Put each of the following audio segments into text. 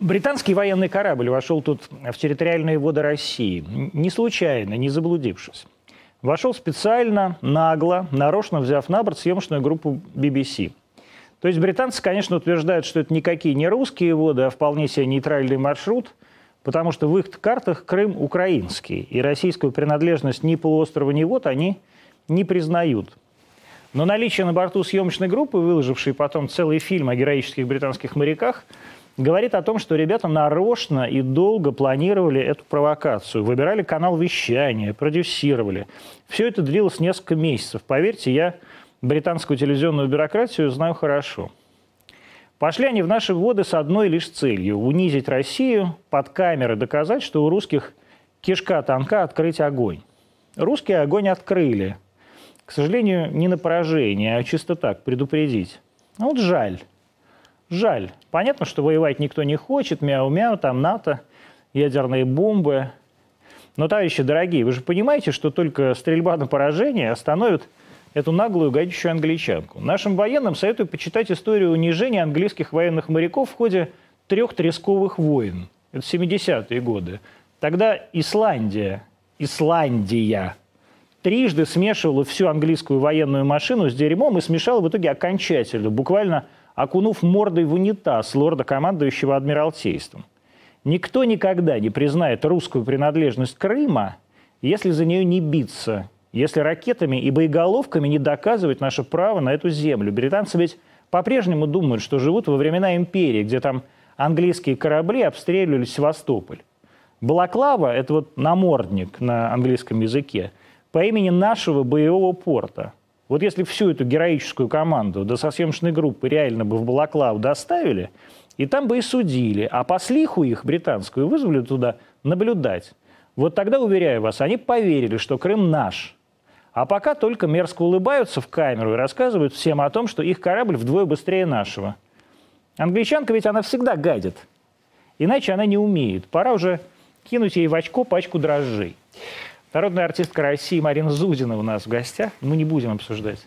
Британский военный корабль вошел тут в территориальные воды России. Не случайно, не заблудившись. Вошел специально, нагло, нарочно взяв на борт съемочную группу BBC. То есть британцы, конечно, утверждают, что это никакие не русские воды, а вполне себе нейтральный маршрут, потому что в их картах Крым украинский, и российскую принадлежность ни полуострова, ни вод они не признают. Но наличие на борту съемочной группы, выложившей потом целый фильм о героических британских моряках – говорит о том, что ребята нарочно и долго планировали эту провокацию, выбирали канал вещания, продюсировали. Все это длилось несколько месяцев. Поверьте, я британскую телевизионную бюрократию знаю хорошо. Пошли они в наши воды с одной лишь целью – унизить Россию, под камеры доказать, что у русских кишка тонка открыть огонь. Русские огонь открыли. К сожалению, не на поражение, а чисто так, предупредить. Ну вот жаль. Жаль. Понятно, что воевать никто не хочет, мяу-мяу, там НАТО, ядерные бомбы. Но, товарищи дорогие, вы же понимаете, что только стрельба на поражение остановит эту наглую гадящую англичанку. Нашим военным советую почитать историю унижения английских военных моряков в ходе трех тресковых войн. Это 70-е годы. Тогда Исландия, Исландия трижды смешивала всю английскую военную машину с дерьмом и смешала в итоге окончательно, буквально – окунув мордой в унитаз лорда, командующего Адмиралтейством. Никто никогда не признает русскую принадлежность Крыма, если за нее не биться, если ракетами и боеголовками не доказывать наше право на эту землю. Британцы ведь по-прежнему думают, что живут во времена империи, где там английские корабли обстреливали Севастополь. Балаклава – это вот намордник на английском языке по имени нашего боевого порта – вот если всю эту героическую команду до со съемочной группы реально бы в Балаклав доставили, и там бы и судили, а послиху их, британскую, вызвали туда наблюдать. Вот тогда, уверяю вас, они поверили, что Крым наш. А пока только мерзко улыбаются в камеру и рассказывают всем о том, что их корабль вдвое быстрее нашего. Англичанка ведь она всегда гадит. Иначе она не умеет. Пора уже кинуть ей в очко пачку дрожжей. Народная артистка России Марина Зудина у нас в гостях. Мы не будем обсуждать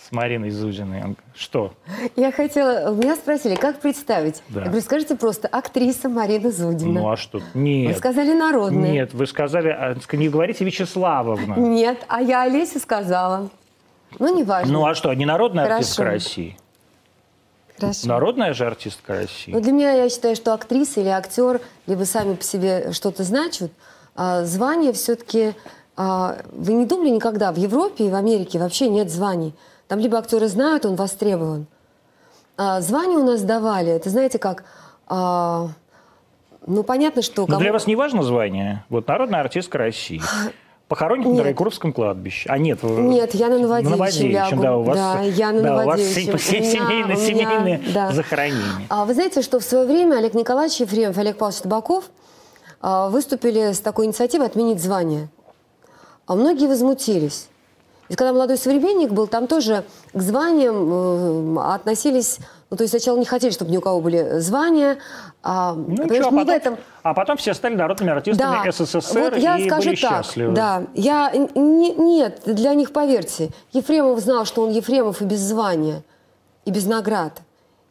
с Мариной Зудиной. Что? Я хотела... Меня спросили, как представить? Да. Я говорю, скажите просто, актриса Марина Зудина. Ну а что? Нет. Вы сказали народная. Нет, вы сказали... А, не говорите Вячеславовна. Нет, а я Олеся сказала. Ну, не важно. Ну а что, не народная Хорошо. артистка России? Хорошо. Народная же артистка России. Ну, для меня, я считаю, что актриса или актер либо сами по себе что-то значат, звание все-таки... А, вы не думали никогда, в Европе и в Америке вообще нет званий. Там либо актеры знают, он востребован. А, звания у нас давали, это знаете как... А, ну, понятно, что... Но для вас не важно звание? Вот народная артистка России. Похоронен на Райкуровском кладбище. А нет, нет, я на Новодевичьем, Новодевичьем да, у вас, да, я на да, Новодевичьем. У вас семейные, семейные да. захоронения. А вы знаете, что в свое время Олег Николаевич Ефремов, Олег Павлович Табаков а, выступили с такой инициативой отменить звание. А многие возмутились. И когда «Молодой современник» был, там тоже к званиям э, относились... Ну, то есть сначала не хотели, чтобы ни у кого были звания. А, ну, что, а, потом, этом... а потом все стали народными артистами да. СССР вот я и скажу были так, счастливы. Да, я... Не, нет, для них, поверьте, Ефремов знал, что он Ефремов и без звания, и без наград.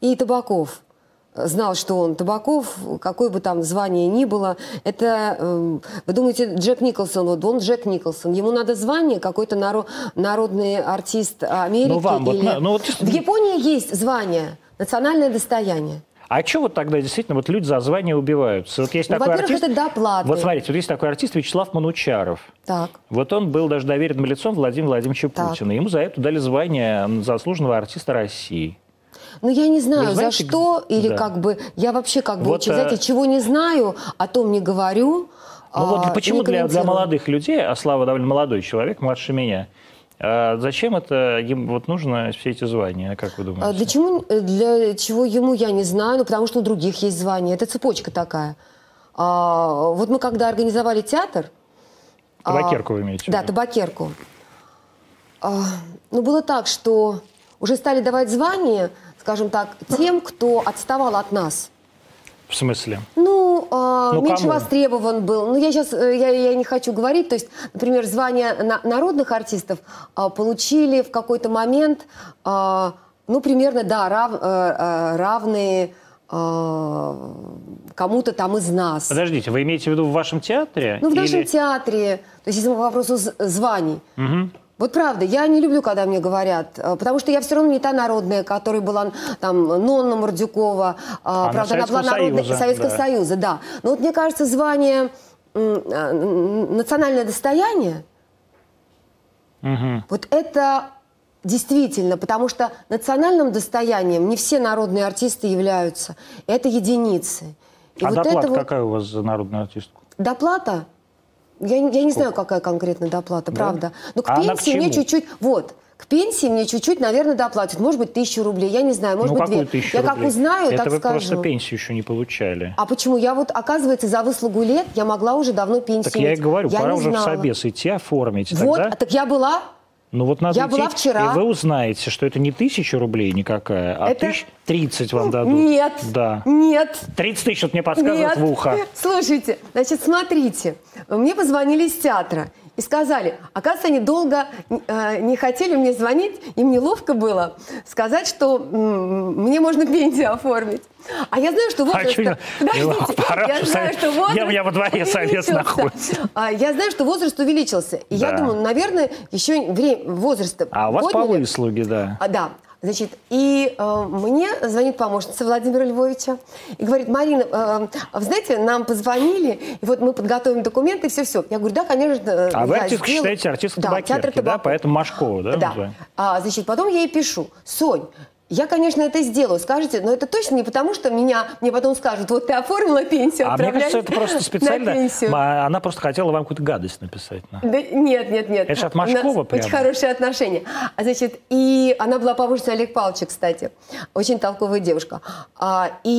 И Табаков – знал, что он Табаков, какое бы там звание ни было. Это, э, вы думаете, Джек Николсон, вот он Джек Николсон, ему надо звание, какой-то народ, народный артист Америки. Ну, вам, или... вот, ну, вот... В Японии есть звание, национальное достояние. А что вот тогда действительно вот люди за звание убиваются? Вот есть ну, такой артист. это доплаты. Вот смотрите, вот есть такой артист Вячеслав Манучаров. Так. Вот он был даже доверенным лицом Владимира Владимировича так. Путина. Ему за это дали звание заслуженного артиста России. Ну, я не знаю, знаете, за что, или да. как бы, я вообще как бы, вот, очень, знаете, э, чего не знаю, о том не говорю. Ну вот а, почему для, для молодых людей, а Слава довольно молодой человек, младше меня, а зачем это им вот нужно все эти звания, как вы думаете? А для, чему, для чего ему, я не знаю, ну потому что у других есть звания. Это цепочка такая. А, вот мы когда организовали театр... Табакерку а, вы имеете? Да, табакерку. А, ну было так, что уже стали давать звания скажем так, тем, кто отставал от нас. В смысле? Ну, э, ну меньше кому? востребован был. Ну, я сейчас э, я, я не хочу говорить. То есть, например, звание на, народных артистов э, получили в какой-то момент, э, ну, примерно, да, рав, э, равные э, кому-то там из нас. Подождите, вы имеете в виду в вашем театре? Ну, в или- нашем театре, то есть если по вопросу званий. Мгм. Вот правда, я не люблю, когда мне говорят, э, потому что я все равно не та народная, которая была там Нонна Мордюкова, а, Она правда, она была Советского народной Союза, Советского да. Союза, да. Но вот мне кажется, звание а, м, национальное достояние, Мгм. вот это действительно, потому что национальным достоянием не все народные артисты являются, это единицы. И А вот доплата это вот- какая у вас за народную артистку? Доплата? Я, не- я не знаю, какая конкретно доплата, Да? правда. Но к А к пенсии мне чуть-чуть... Вот. К пенсии мне чуть-чуть, наверное, доплатят. Может быть, тысячу рублей. Я не знаю, может ну, быть, две. тысячу Я как рублей? узнаю, Это так вы скажу. просто пенсию еще не получали. А почему? Я вот, оказывается, за выслугу лет я могла уже давно пенсию так я и говорю, Я пора уже в знала. собес идти, оформить. Вот, Тогда, так я была... ну вот надо я идти, была вчера. и вы узнаете, что это не тысяча рублей никакая, а Это- тысяч тридцать вам дадут. Нет, Да. нет, 30 тысяч, вот мне подсказывают Нет. в ухо. Слушайте, значит, смотрите. Мне позвонили из театра и сказали, оказывается, они долго э, не хотели мне звонить, им неловко было сказать, что м, мне можно пенсию оформить. А я знаю, что возраст... не- Подождите, Пора я знаю, что возраст Я- меня во дворе совет находится. А, Я знаю, что возраст увеличился. И я Да. думаю, наверное, еще время, возраст А у вас по подняли. выслуге, да. А, да. Значит, и э, мне звонит помощница Владимира Львовича и говорит, Марина, э, вы знаете, нам позвонили, и вот мы подготовим документы, все-все. Я говорю, да, конечно. э, А вы я артистка сделаю». считаете артистка да, табакерки, театр да? Поэтому Машкова, да? Да. А, значит, потом я ей пишу, Сонь, я, конечно, это сделаю. Скажете, но это точно не потому, что меня, мне потом скажут, вот ты оформила пенсию, А мне кажется, это просто специально. А, Она просто хотела вам какую-то гадость написать. на. Да, нет, нет, нет. Это ж от Машкова прямо. Очень хорошие отношения. А, значит, и она была помощницей Олега Павловича, кстати. Очень толковая девушка. А, и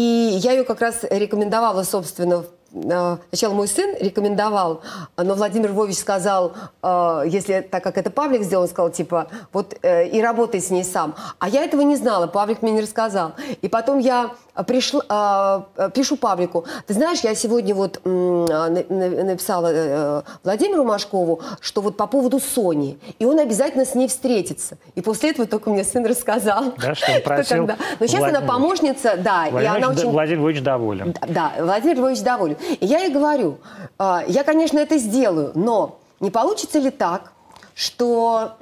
я ее как раз рекомендовала, собственно, в- Сначала мой сын рекомендовал, но Владимир Львович сказал, а, если так как это Павлик сделал, он сказал, типа, вот э, и работай с ней сам. А я этого не знала, Павлик мне не рассказал. И потом я пришла, а, э, пишу Павлику, ты знаешь, я сегодня вот написала э, Владимиру Машкову, что вот по поводу Сони, и он обязательно с ней встретится. И после этого только мне сын рассказал. Да, что он просил тогда. Но сейчас она Владимир- помощница, да, и Владимир, она Ильич- очень... Владимир Ильич доволен. Да, Владимир Львович доволен. И я ей говорю, я, конечно, это сделаю, но не получится ли так, что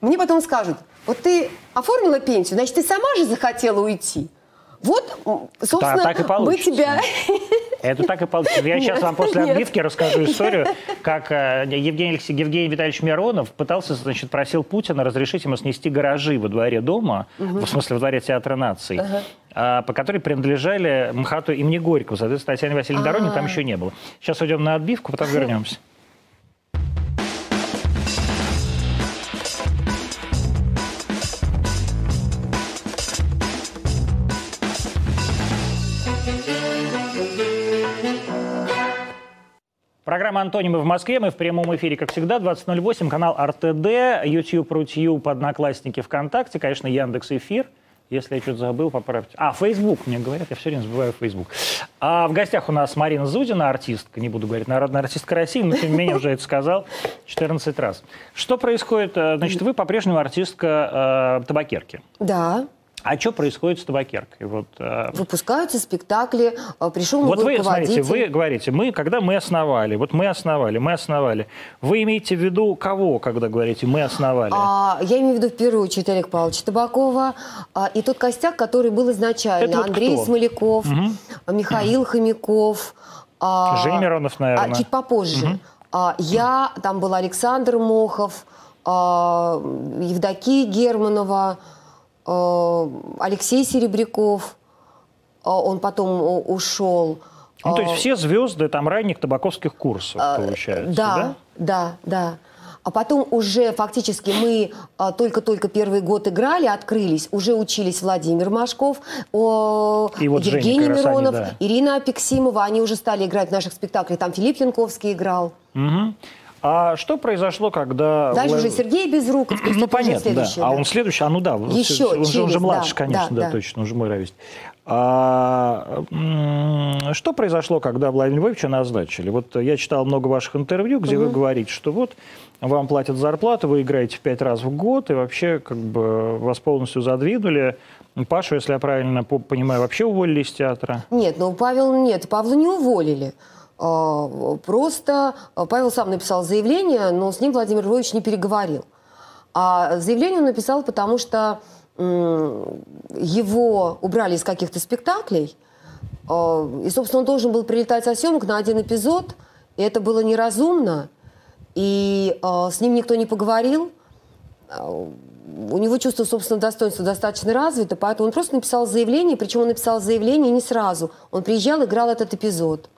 мне потом скажут, вот ты оформила пенсию, значит, ты сама же захотела уйти. Вот, собственно, так и мы тебя... Это так и получится. Я сейчас Нет, вам после нет. отбивки расскажу историю, как э, Евгений, Алексей, Евгений Витальевич Миронов пытался, значит, просил Путина разрешить ему снести гаражи во дворе дома, в смысле во дворе Театра наций, а, по которой принадлежали МХАТу имени Горького. Соответственно, Татьяне Васильевне Дорониной там А. еще не было. Сейчас уйдем на отбивку, потом вернемся. Программа «Антонимы в Москве». Мы в прямом эфире, как всегда, 20.08, канал РТД, YouTube, Рутьюб, Одноклассники, ВКонтакте, конечно, Яндекс Эфир. Если я что-то забыл, поправьте. А, Facebook, мне говорят, я все время забываю Facebook. А в гостях у нас Марина Зудина, артистка, не буду говорить, народная артистка России, но тем не менее уже это сказал 14 раз. Что происходит? Э, Значит, вы по-прежнему артистка э, табакерки. Да, А что происходит с табакеркой? Вот, э, выпускаются спектакли, а, пришел Вот вы, смотрите, вы говорите, мы, когда мы основали, вот мы основали, мы основали. Вы имеете в виду кого, когда говорите «мы основали»? А, я имею в виду в первую очередь Олег Павловича Табакова а, и тот костяк, который был изначально. Это вот Андрей кто? Смоляков, а, Михаил Хомяков. а, Женя Миронов, наверное. а, чуть попозже. А, я, там был Александр Мохов, а, Евдокия Германова, а, Алексей Серебряков. А, он потом ушел. ну, то есть А, все звезды там ранних табаковских курсов, получается, да? да, да, да. А потом уже фактически мы только-только первый год играли, открылись, уже учились Владимир Машков, о, И вот Женя Евгений они, Миронов, да. Ирина Апексимова, они уже стали играть в наших спектаклях. Там Филипп Янковский играл. Мгм. А что произошло, когда... Дальше уже Сергей Безруков. Ну, понятно, да. А он следующий, а ну да, Еще он, же, он же через, младше, да, конечно, да, да, да. точно, он же мой ровесник. А, что произошло, когда Владимира Львовича назначили? Вот я читал много ваших интервью, где угу. вы говорите, что вот вам платят зарплату, вы играете в пять раз в год, и вообще как бы вас полностью задвинули. Пашу, если я правильно понимаю, вообще уволили из театра? Нет, ну Павел нет, Павла не уволили. А, просто Павел сам написал заявление, но с ним Владимир Львович не переговорил. А заявление он написал, потому что его убрали из каких-то спектаклей, а, и, собственно, он должен был прилетать со съемок на один эпизод, и это было неразумно, и а, с ним никто не поговорил. У него чувство собственного достоинства достаточно развито, поэтому он просто написал заявление, причем он написал заявление не сразу. Он приезжал, играл этот эпизод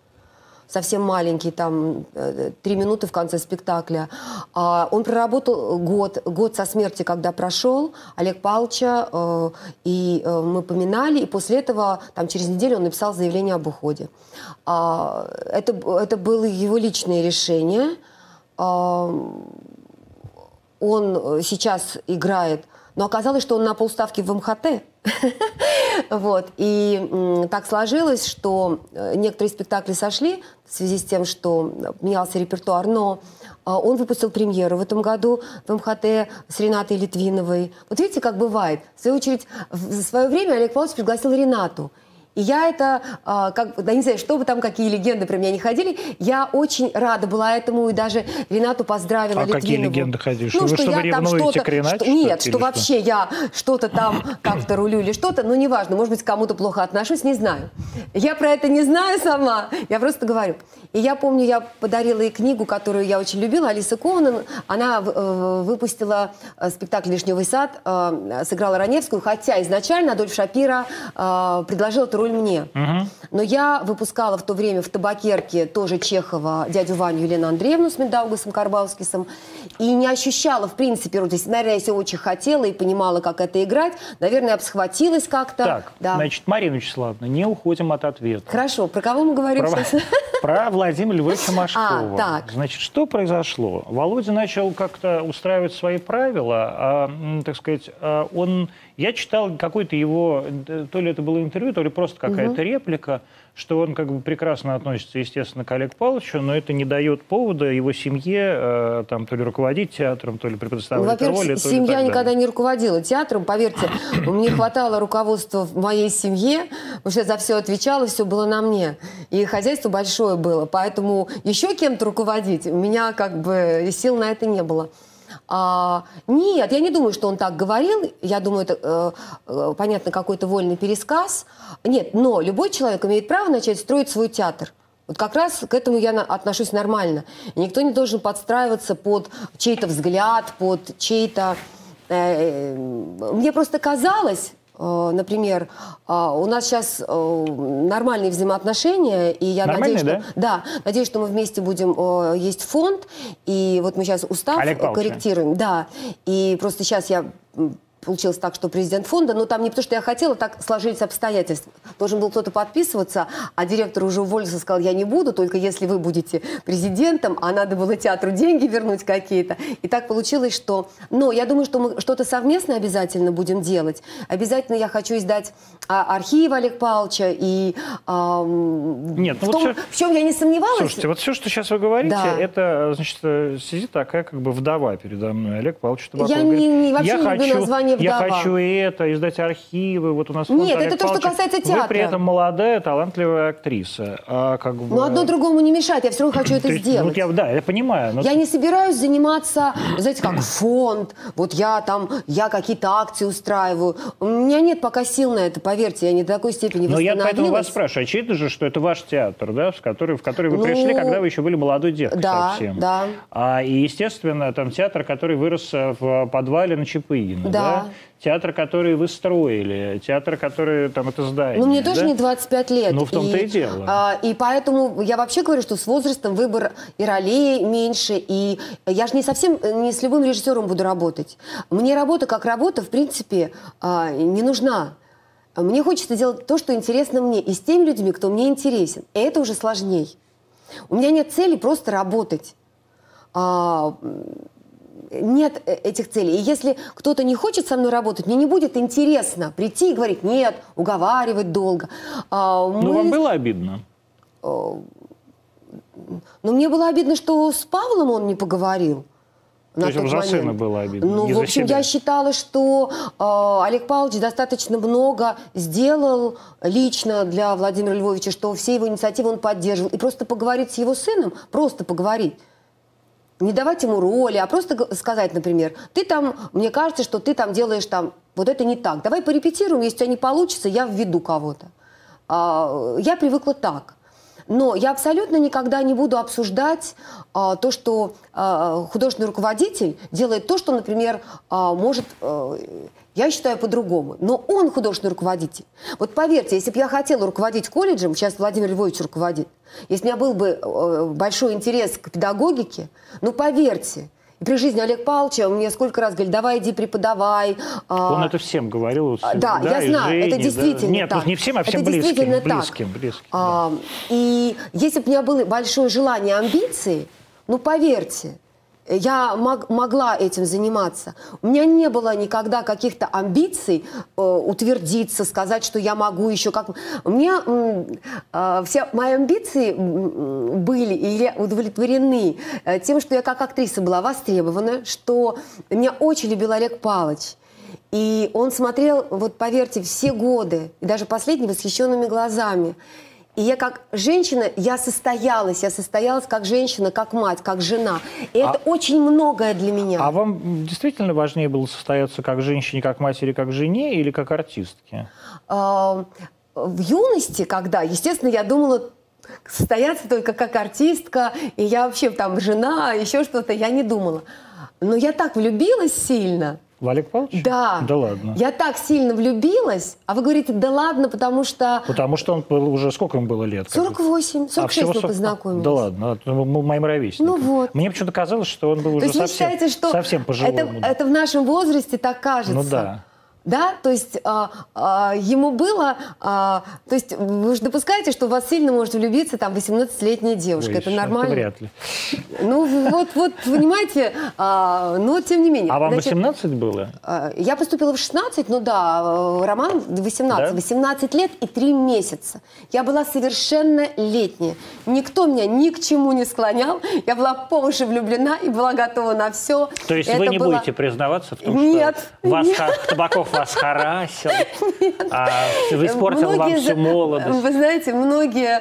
совсем маленький, там, э, три минуты в конце спектакля. А, он проработал год, год со смерти, когда прошел, Олег Павловича, э, и э, мы поминали, и после этого, там, через неделю он написал заявление об уходе. А, это, это было его личное решение. А, он сейчас играет, но оказалось, что он на полставки в МХТ. Вот. И так сложилось, что э, некоторые спектакли сошли в связи с тем, что менялся репертуар, но э, он выпустил премьеру в этом году в МХТ с Ренатой Литвиновой. Вот видите, как бывает. В свою очередь, в свое время Олег Павлович пригласил Ренату. И я это, а, как, да не знаю, что бы там, какие легенды про меня не ходили, я очень рада была этому, и даже Ренату поздравила А Литвинову. какие легенды ходили? Ну, что, что, вы, я там что-то... Ренате, что, нет, что, что вообще я что-то там как-то рулю или что-то, ну, неважно, может быть, кому-то плохо отношусь, не знаю. Я про это не знаю сама, я просто говорю. И я помню, я подарила ей книгу, которую я очень любила, Алиса Ковнан. Она э, выпустила э, спектакль «Вишневый сад», э, сыграла Раневскую, хотя изначально Адольф Шапира э, предложил эту роль мне. Угу. Но я выпускала в то время в табакерке тоже Чехова дядю Ваню Елену Андреевну с Медаугасом Карбалскисом. И не ощущала, в принципе, есть, наверное, если очень хотела и понимала, как это играть, наверное, я бы схватилась как-то. Так, да. значит, Марина Вячеславовна, не уходим от ответа. Хорошо, про кого мы говорим про, сейчас? Про Владимира Львовича Машкова. А, так. Значит, что произошло? Володя начал как-то устраивать свои правила, а, так сказать, а он я читал какой-то его, то ли это было интервью, то ли просто какая-то угу. реплика, что он как бы прекрасно относится, естественно, к Олегу Павловичу, но это не дает повода его семье э, там то ли руководить театром, то ли предоставлять ну, роли. семья никогда не руководила театром, поверьте. Мне хватало руководства в моей семье, потому что я за все отвечала, все было на мне. И хозяйство большое было, поэтому еще кем-то руководить у меня как бы сил на это не было. А, нет, я не думаю, что он так говорил. Я думаю, это, э, э, понятно, какой-то вольный пересказ. Нет, но любой человек имеет право начать строить свой театр. Вот как раз к этому я отношусь нормально. И никто не должен подстраиваться под чей-то взгляд, под чей-то... Э, э мне просто казалось, например, э, у нас сейчас э, нормальные взаимоотношения, и я Нормальные, надеюсь, что да? да, надеюсь, что мы вместе будем есть фонд, и вот мы сейчас устав корректируем, да, и просто сейчас я получилось так, что президент фонда, но там не потому, что я хотела, так сложились обстоятельства. Должен был кто-то подписываться, а директор уже уволился, сказал, я не буду, только если вы будете президентом, а надо было театру деньги вернуть какие-то. И так получилось, что... Но я думаю, что мы что-то совместно обязательно будем делать. Обязательно я хочу издать а, архив Олег Павловича и... А, Нет, ну в, том, вот все... в чем я не сомневалась... Слушайте, вот все, что сейчас вы говорите, да. это, значит, сидит такая как бы вдова передо мной, Олег Павлович Табаков. Я не, не, вообще я не хочу... люблю название. Я хочу и это, издать архивы. Вот у нас Нет, это то, что касается театра. Вы при этом молодая, талантливая актриса. А как бы... Но одно другому не мешает, я все равно хочу это сделать. Ну, я, да, я понимаю. Но... Я не собираюсь заниматься, знаете, как фонд, вот я там, я какие-то акции устраиваю. У меня нет пока сил на это, поверьте, я не до такой степени Но я поэтому вас спрашиваю, очевидно же, что это ваш театр, да, в который, в который вы ну, пришли, когда вы еще были молодой девкой да, совсем. Да, а, И, естественно, там театр, который вырос в подвале на Чапыгина, да. да? Театр, который вы строили, театр, который там это здание. Ну, мне да? тоже не 25 лет. Ну, в том-то и, и дело. А, и поэтому я вообще говорю, что с возрастом выбор и ролей меньше, и я же не совсем, не с любым режиссером буду работать. Мне работа как работа, в принципе, а, не нужна. Мне хочется делать то, что интересно мне, и с теми людьми, кто мне интересен. И это уже сложней. У меня нет цели просто работать. А, нет э, этих целей. И если кто-то не хочет со мной работать, мне не будет интересно прийти и говорить, нет, уговаривать долго. А, мы... Ну, вам было обидно? но мне было обидно, что с Павлом он не поговорил. То есть за сына было обидно? Ну, в общем, себя. я считала, что э, Олег Павлович достаточно много сделал лично для Владимира Львовича, что все его инициативы он поддерживал. И просто поговорить с его сыном, просто поговорить, не давать ему роли, а просто сказать, например, ты там, мне кажется, что ты там делаешь там, вот это не так. Давай порепетируем, если у тебя не получится, я введу кого-то. А, я привыкла так. Но я абсолютно никогда не буду обсуждать а, то, что а, художественный руководитель делает то, что, например, а, может... А, я считаю по-другому. Но он художественный руководитель. Вот поверьте, если бы я хотела руководить колледжем, сейчас Владимир Львович руководит, если у меня был бы э, большой интерес к педагогике, ну поверьте, при жизни Олег Павловича мне сколько раз говорили, давай иди преподавай. А, Он это всем говорил. Да, да я знаю, Жене, это действительно да. Нет, так. не всем, а всем это близким. Действительно близким, так. близким а, да. И если бы у меня было большое желание, амбиции, ну поверьте, я мог, могла этим заниматься. У меня не было никогда каких-то амбиций э, утвердиться, сказать, что я могу еще как... У меня э, все мои амбиции были или удовлетворены э, тем, что я как актриса была востребована, что меня очень любил Олег Павлович. И он смотрел, вот поверьте, все годы, и даже последние восхищенными глазами. И я как женщина, я состоялась, я состоялась как женщина, как мать, как жена. И а, это очень многое для меня. А вам действительно важнее было состояться как женщине, как матери, как жене или как артистке? А, в юности, когда, естественно, я думала состояться только как артистка, и я вообще там жена, еще что-то, я не думала. Но я так влюбилась сильно – в Олег Павлович? Да. Да ладно. Я так сильно влюбилась, а вы говорите, да ладно, потому что... Потому что он был уже, сколько ему было лет? 48, 46 а, мы 40... познакомились. Да ладно, мы моим ровесником. Ну вот. Мне почему-то казалось, что он был уже совсем, считаете, что совсем пожилой. Это, это в нашем возрасте так кажется. Ну да да, то есть а, а, ему было, а, то есть вы же допускаете, что у вас сильно может влюбиться там 18-летняя девушка, Ой, это нормально? Это вряд ли. Ну вот, вот, понимаете, а, но тем не менее. А вам Значит, 18 было? А, я поступила в 16, ну да, Роман 18, да? 18 лет и 3 месяца. Я была совершенно летняя, никто меня ни к чему не склонял, я была по уши влюблена и была готова на все. То есть это вы не было... будете признаваться в том, нет, что вас нет. Табаков вас харасил, а, испортил многие, вам всю молодость. Вы знаете, многие,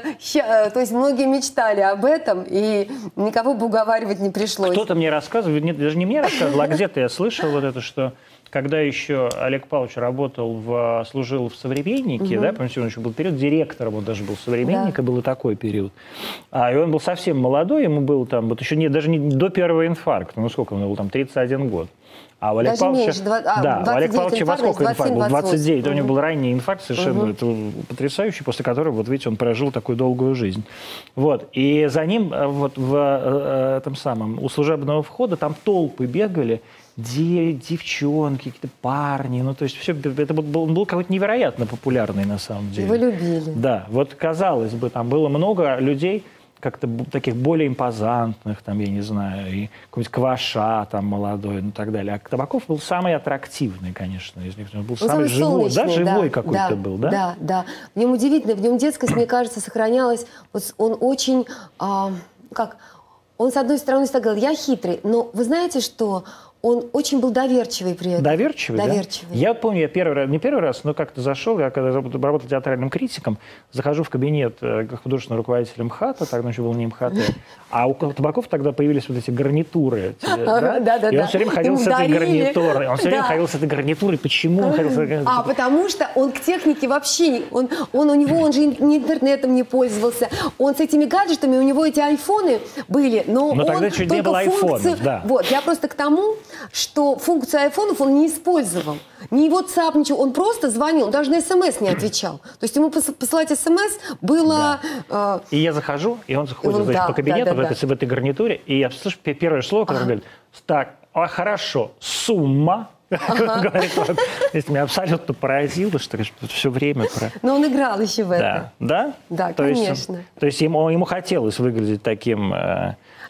то есть многие мечтали об этом, и никого бы уговаривать не пришлось. Кто-то мне рассказывал, нет, даже не мне рассказывал, а где-то я слышал вот это, что когда еще Олег Павлович работал, в, служил в «Современнике», угу. да, помните, он еще был период директором, он даже был «Современника», да. был и такой период. А, и он был совсем молодой, ему был там, вот еще не, даже не до первого инфаркта, ну сколько, ему был там 31 год. А у Олега Павловича... Меньше, 20, а, да, у Олега Павловича во сколько инфаркт был? 29. Угу. У него был ранний инфаркт совершенно. Угу. Это потрясающий, после которого, вот видите, он прожил такую долгую жизнь. Вот. И за ним э, вот в э, этом самом, у служебного входа там толпы бегали, девчонки, какие-то парни, ну то есть все, это был, он был какой-то невероятно популярный на самом деле. Его любили. Да, вот казалось бы, там было много людей, как-то таких более импозантных, там, я не знаю, и какой-нибудь Кваша там молодой, ну и так далее. А Табаков был самый аттрактивный, конечно, из них. Он был он самый, самый живой, да, живой да, какой-то да, был, да? Да, да. В нем удивительно, в нем детскость, мне кажется, сохранялась. Вот он очень, а, как, он с одной стороны всегда говорил, я хитрый, но вы знаете, что он очень был доверчивый при этом. Доверчивый, Доверчивый. Да? Я помню, я первый раз, не первый раз, но как-то зашел, я когда работал театральным критиком, захожу в кабинет э, художественного руководителя МХАТа, тогда еще был не МХАТ, а у Табаков тогда появились вот эти гарнитуры. Да, да, да. И он все время ходил с этой гарнитурой. Он все время ходил с этой гарнитурой. Почему он ходил с этой гарнитурой? А, потому что он к технике вообще, он, он у него, он же интернетом не пользовался. Он с этими гаджетами, у него эти айфоны были, но, но он тогда не было айфонов, да. Вот, я просто к тому, что функцию айфонов он не использовал. Ни WhatsApp, ничего. Он просто звонил, он даже на смс не отвечал. То есть ему посылать смс было... Да. Э... И я захожу, и он заходит он, значит, да, по кабинету да, да, в, этой, да. в этой гарнитуре, и я слышу первое слово, которое ага. говорит, так, а хорошо, сумма. Говорит, вот, меня абсолютно поразило, что все время про... Но он играл еще в это. Да, да? Конечно. Есть, то есть ему, ему хотелось выглядеть таким...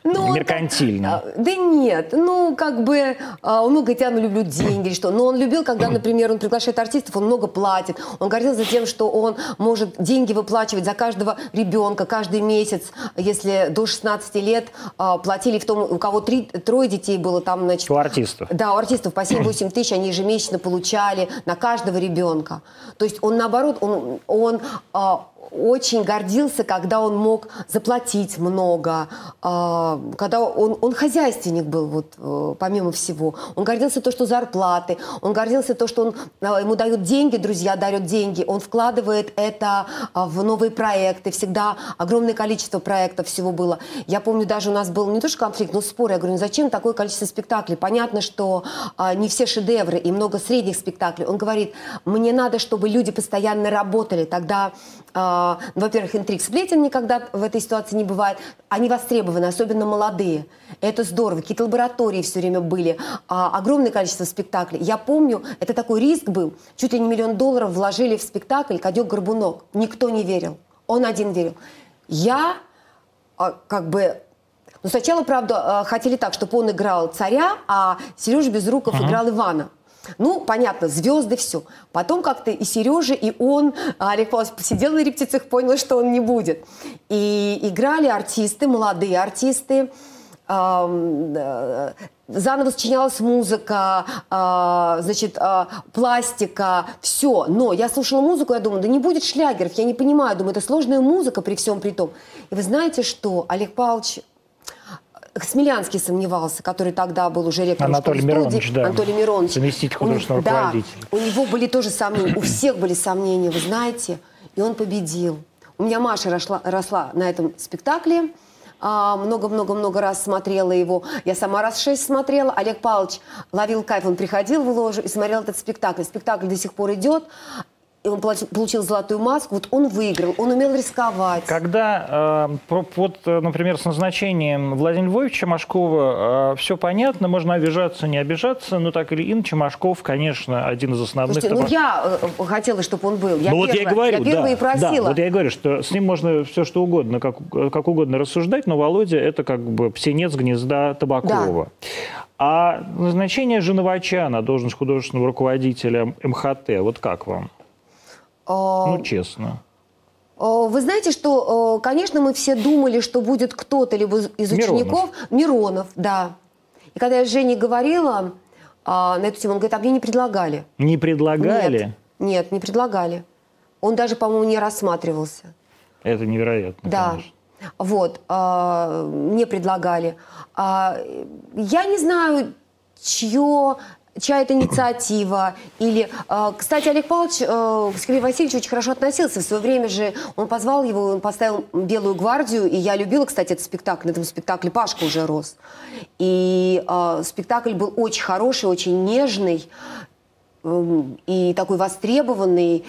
Ну, меркантильно. Так, да нет, ну, как бы, а, он много я люблю деньги или что. Но он любил, когда, например, он приглашает артистов, он много платит. Он гордился тем, что он может деньги выплачивать за каждого ребенка каждый месяц. Если до 16 лет а, платили в том, у кого три, трое детей было там, значит... У артистов. Да, у артистов по 7-8 тысяч они ежемесячно получали на каждого ребенка. То есть он, наоборот, он, он а, очень гордился, когда он мог заплатить много, а, когда он, он хозяйственник был, вот, э, помимо всего. Он гордился то, что зарплаты, он гордился то, что он, а, ему дают деньги, друзья дают деньги, он вкладывает это а, в новые проекты, всегда огромное количество проектов всего было. Я помню, даже у нас был не то что конфликт, но спор, я говорю, ну зачем такое количество спектаклей? Понятно, что не все шедевры и много средних спектаклей. Он говорит, мне надо, чтобы люди постоянно работали, тогда во-первых, интриг сплетен никогда в этой ситуации не бывает. Они востребованы, особенно молодые. Это здорово. Какие-то лаборатории все время были. А, огромное количество спектаклей. Я помню, это такой риск был. Чуть ли не миллион долларов вложили в спектакль «Кадек-горбунок». Никто не верил. Он один верил. Я а, как бы ну, сначала, правда, хотели так, чтобы он играл царя, а Сережа Безруков uh-huh. играл Ивана. Ну, понятно, звезды, все. Потом как-то и Сережа, и он, а, Олег Павлович посидел на репетициях, понял, что он не будет. И играли артисты, молодые артисты, заново сочинялась музыка, а, значит, а, пластика, все. Но я слушала музыку, я думаю, да не будет шлягеров, я не понимаю, думаю, это сложная музыка при всем при том. И вы знаете что, Олег Павлович Смелянский сомневался, который тогда был уже ректором Анатолий Миронович, да. Анатолий Миронович. Заместитель художественного он, руководителя. Да, у него были тоже сомнения, у всех были сомнения, вы знаете, и он победил. У меня Маша росла, росла на этом спектакле, а, много-много-много раз смотрела его. Я сама раз шесть смотрела. Олег Павлович ловил кайф, он приходил в ложу и смотрел этот спектакль. Спектакль до сих пор идет и он получил золотую маску, вот он выиграл, он умел рисковать. Когда, э, вот, э, например, с назначением Владимира Львовича Машкова э, все понятно, можно обижаться, не обижаться, но так или иначе Машков, конечно, один из основных... Слушайте, ну я э, хотела, чтобы он был. Я ну, вот я и говорю, я да, и просила. Да, вот я и говорю, что с ним можно все что угодно, как, как угодно рассуждать, но Володя это как бы птенец гнезда Табакова. Да. А назначение Женовача на должность художественного руководителя МХТ, вот как вам? А, ну, честно. А, вы знаете, что, а, конечно, мы все думали, что будет кто-то либо из учеников. Миронов. Миронов, да. И когда я с Женей говорила на эту тему, он говорит, а мне не предлагали. Не предлагали? Нет, нет не предлагали. Он даже, по-моему, не рассматривался. Это невероятно, Да. Конечно. Вот, мне предлагали. я не знаю, чье чья это инициатива. Или, э, кстати, Олег Павлович э, к Сергею Васильевичу очень хорошо относился. В свое время же он позвал его, он поставил «Белую гвардию». И я любила, кстати, этот спектакль. На этом спектакле Пашка уже рос. И э, спектакль был очень хороший, очень нежный и такой востребованный.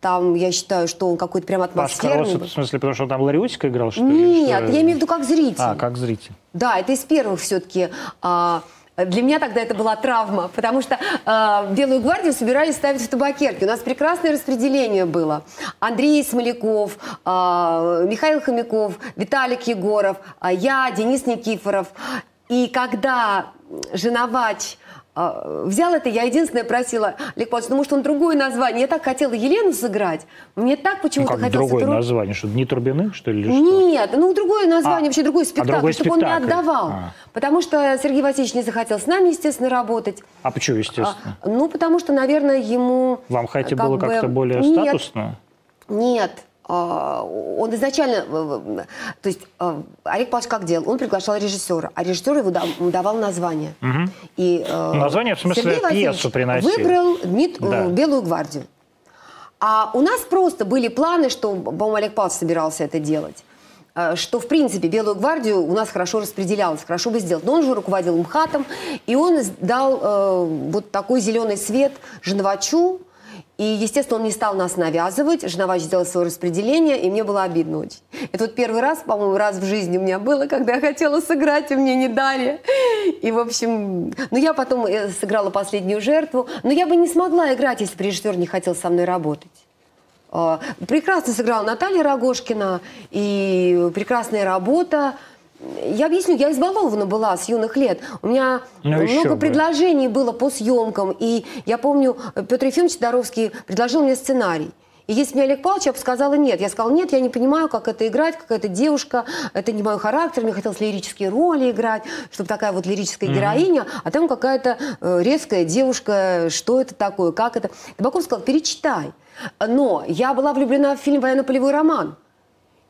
Там, я считаю, что он какой-то прям атмосферный. Пашка рос, в смысле, потому что он там Лариусика играл, что ли? Нет, что? я имею в виду как зритель. А, как зритель. Да, это из первых все-таки... А, для меня тогда это была травма, потому что э, Белую гвардию собирались ставить в табакерке. У нас прекрасное распределение было. Андрей Смоляков, э, Михаил Хомяков, Виталик Егоров, э, я, Денис Никифоров. И когда Женовач а, взял это, я единственное просила, Олег Павлович, ну может он другое название. Я так хотела Елену сыграть. Мне так почему-то ну, как хотелось... другое эту... название? Что, не Турбиных, что ли? Нет, что? ну другое название, а, вообще другой спектакль, а другой чтобы спектакль. он не отдавал. А. Потому что Сергей Васильевич не захотел с нами, естественно, работать. А почему, естественно? А, ну, потому что, наверное, ему... Вам хотя как было бы... как-то более нет, статусно? Нет, а, он изначально, то есть а, Олег Павлович как делал? Он приглашал режиссера, а режиссер его давал название. Угу. И, а, название, в смысле, Сергей пьесу приносил. выбрал Дмит... да. «Белую гвардию». А у нас просто были планы, что, по-моему, Олег Павлович собирался это делать что, в принципе, Белую гвардию у нас хорошо распределялось, хорошо бы сделать. Но он же руководил МХАТом, и он дал э, вот такой зеленый свет Женовачу, и, естественно, он не стал нас навязывать. Жена сделала свое распределение, и мне было обидно очень. Это вот первый раз, по-моему, раз в жизни у меня было, когда я хотела сыграть, и мне не дали. И, в общем, ну я потом э, сыграла последнюю жертву. Но я бы не смогла играть, если бы режиссер не хотел со мной работать. А, прекрасно сыграла Наталья Рогошкина, и прекрасная работа. Я объясню, я избалована была с юных лет. У меня Ну, много бы. предложений было по съемкам. И я помню, Петр Ефимович Доровский предложил мне сценарий. И если мне Олег Павлович, я бы сказала нет. Я сказала, нет, я не понимаю, как это играть, какая-то девушка, это не мой характер, мне хотелось лирические роли играть, чтобы такая вот лирическая героиня, а там какая-то э, резкая девушка, что это такое, как это. Табаков сказал, перечитай. Но я была влюблена в фильм «Военно-полевой роман».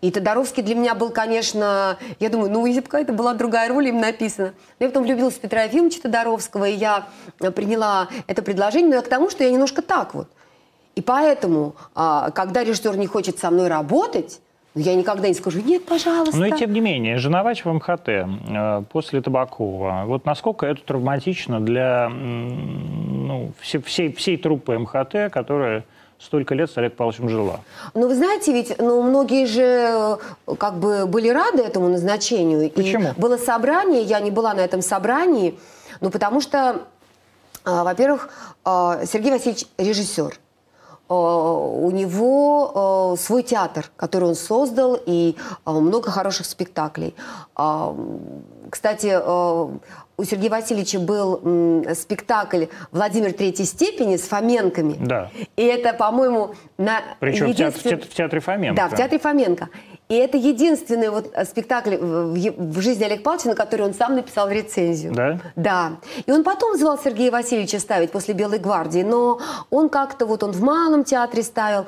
И Тодоровский для меня был, конечно, я думаю, ну, если бы какая-то была другая роль им написана. Но я потом влюбилась в Петра Ефимовича Тодоровского, и я э, приняла это предложение, но я к тому, что я немножко так вот. И поэтому, а, когда режиссер не хочет со мной работать, ну, я никогда не скажу, нет, пожалуйста. Но и тем не менее, женовать в МХТ э, после Табакова, вот насколько это травматично для ну, все- всей, всей труппы МХТ, которая столько лет с Олегом Павловичем жила? Ну, вы знаете, ведь ну, многие же э, как бы были рады этому назначению. Почему? И было собрание, я не была на этом собрании, ну, потому что, а, во-первых, а, Сергей Васильевич режиссер. У него свой театр, который он создал, и много хороших спектаклей. Кстати, у Сергея Васильевича был спектакль «Владимир третьей степени» с Фоменками. Да. И это, по-моему, на Причем театре, в единствен- театре- в театре Фоменко. Да, в театре Фоменко. И это единственный вот э, спектакль в, жизни Олега Павловича, на который он сам написал рецензию. Да? Да. И он потом звал Сергея Васильевича ставить после «Белой гвардии», но он как-то вот, он в малом театре ставил.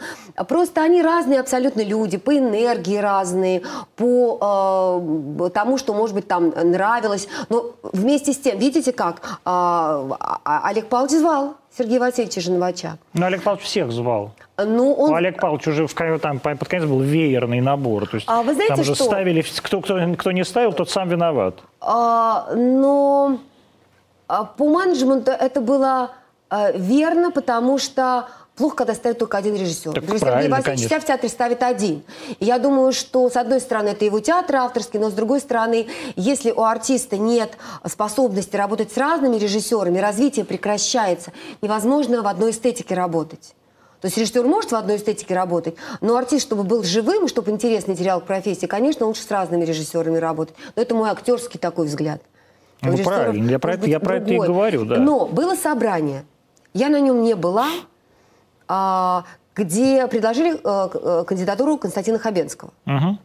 Просто они разные абсолютно люди, по энергии разные, по э, тому, что, может быть, там нравилось. Но вместе с тем, видите как, а, а- Олег Павлович звал Сергея Васильевича Женовача. Но Олег Павлович всех звал. Ну, он... У Олега Павловича уже в, там, по- под конец был веерный набор. То есть А вы знаете, там же что? ставили, кто, кто, кто не ставил, тот сам виноват. А, но а, по менеджменту это было а, верно, потому что плохо, когда ставит только один режиссер. Так Сергей правильно, Васильевич конечно. в театре ставит один. И я думаю, что с одной стороны это его театр авторский, но с другой стороны, если у артиста нет способности работать с разными режиссерами, развитие прекращается, невозможно в одной эстетике работать. То есть режиссер может в одной эстетике работать, но артист, чтобы был живым чтобы интерес не терял к профессии, конечно, лучше с разными режиссерами работать. Но это мой актерский такой взгляд. Ну, правильно, я про это- я про это и говорю, да. Но было собрание, я на нем не была, где предложили э, э, кандидатуру Константина Хабенского. Мгм.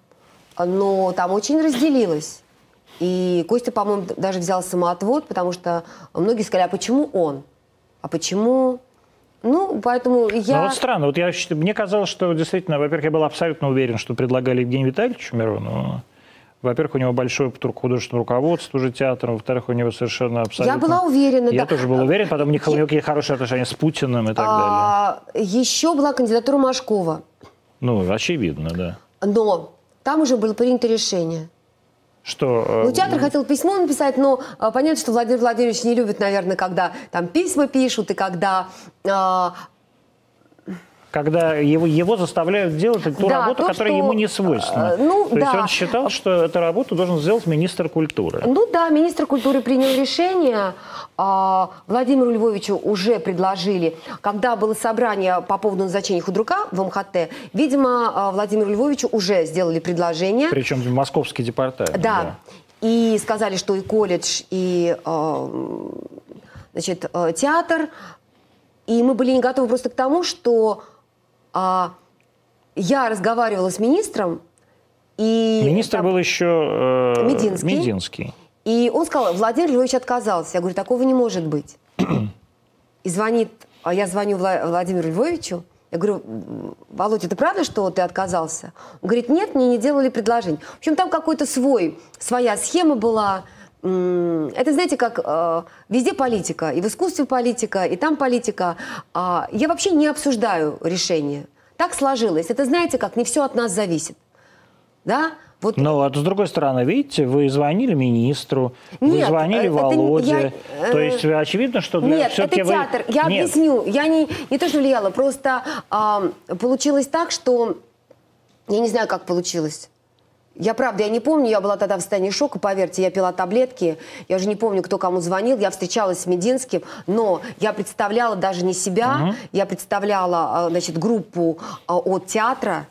Но там очень разделилось. И Костя, по-моему, даже взял самоотвод, потому что многие сказали, а почему он? А почему... Ну, поэтому я... Ну вот странно, вот я, мне казалось, что действительно, во-первых, я был абсолютно уверен, что предлагали Евгению Витальевичу Миронову. Во-первых, у него большой ру- художественного руководства уже театром, во-вторых, у него совершенно абсолютно... Я была уверена, Я да. тоже был уверен, потом у них у него какие хорошие отношения с Путиным и так далее. А, еще была кандидатура Машкова. Ну, очевидно, да. Но там уже было принято решение. Что... э, Ну, театр хотел письмо написать, но а, понятно, что Владимир Владимирович не любит, наверное, когда там письма пишут, и когда... а, Когда его, его заставляют делать ту Да, работу, то, которая что, ему не свойственна. э, ну, то есть да. он считал, что эту работу должен сделать министр культуры. ну да, министр культуры принял решение. а, Владимиру Львовичу уже предложили, когда было собрание по поводу назначения худрука в МХТ, видимо, а, Владимиру Львовичу уже сделали предложение. Причем в московский департамент. Да. И сказали, что и колледж, и э, значит, э, театр. И мы были не готовы просто к тому, что а, я разговаривала с министром, и, Министр там- был еще э, Мединский. Мединский. и он сказал, Владимир Львович отказался. Я говорю, такого не может быть. И звонит, а я звоню Вла- Владимиру Львовичу, я говорю, «М, Володя, это правда, что ты отказался? Он говорит, нет, мне не делали предложение. В общем, там какой-то свой, своя схема была. Это, знаете, как э, везде политика, и в искусстве политика, и там политика. А, Я вообще не обсуждаю решение. Так сложилось. Это, знаете, как не все от нас зависит. Да? Вот Но а с другой стороны, видите, вы звонили министру, вы Нет, звонили э, это Володе. я, То э, есть очевидно, что для Нет, это все-таки вы- театр. Я Нет. объясню. Я не, не то, что влияла, просто ам, получилось так, что я не знаю, как получилось. Я правда, я не помню, я была тогда в состоянии шока, поверьте, я пила таблетки, я уже не помню, кто кому звонил, я встречалась с Мединским, но я представляла даже не себя, я представляла, а, значит, группу а, от театра,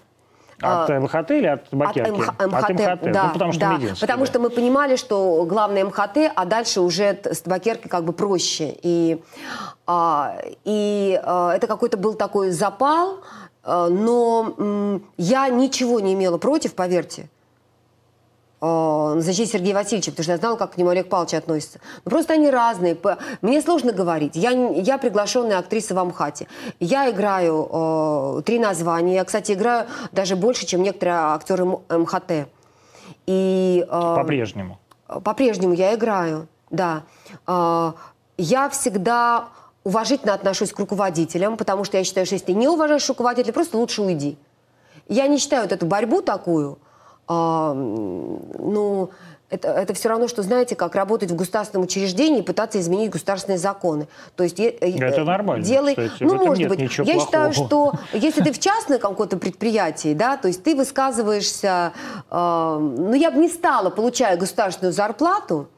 От а, МХТ или от Табакерки? От, МХ, МХТ, от МХТ, да, ну, потому что да, Потому да. что мы понимали, что главное МХТ, а дальше уже с Табакерки как бы проще. И, а, и а, это какой-то был такой запал, а, но м, я ничего не имела против, поверьте э, защите Сергея Васильевича, потому что я знала, как к нему Олег Павлович относится. Но ну, просто они разные. Мне сложно говорить. Я, я приглашенная актриса в Амхате. Я играю э, три названия. Я, кстати, играю даже больше, чем некоторые актеры МХТ. И, э, по-прежнему? По-прежнему я играю, да. Э, я всегда уважительно отношусь к руководителям, потому что я считаю, что если ты не уважаешь руководителя, просто лучше уйди. Я не считаю вот эту борьбу такую – ну, это, это все равно, что, знаете, как работать в государственном учреждении и пытаться изменить государственные законы. То есть, э, это нормально, делай, кстати. Ну, может быть. Я плохого. считаю, что если ты в частном каком-то предприятии, да, то есть ты высказываешься... Э, ну, я бы не стала, получая государственную зарплату,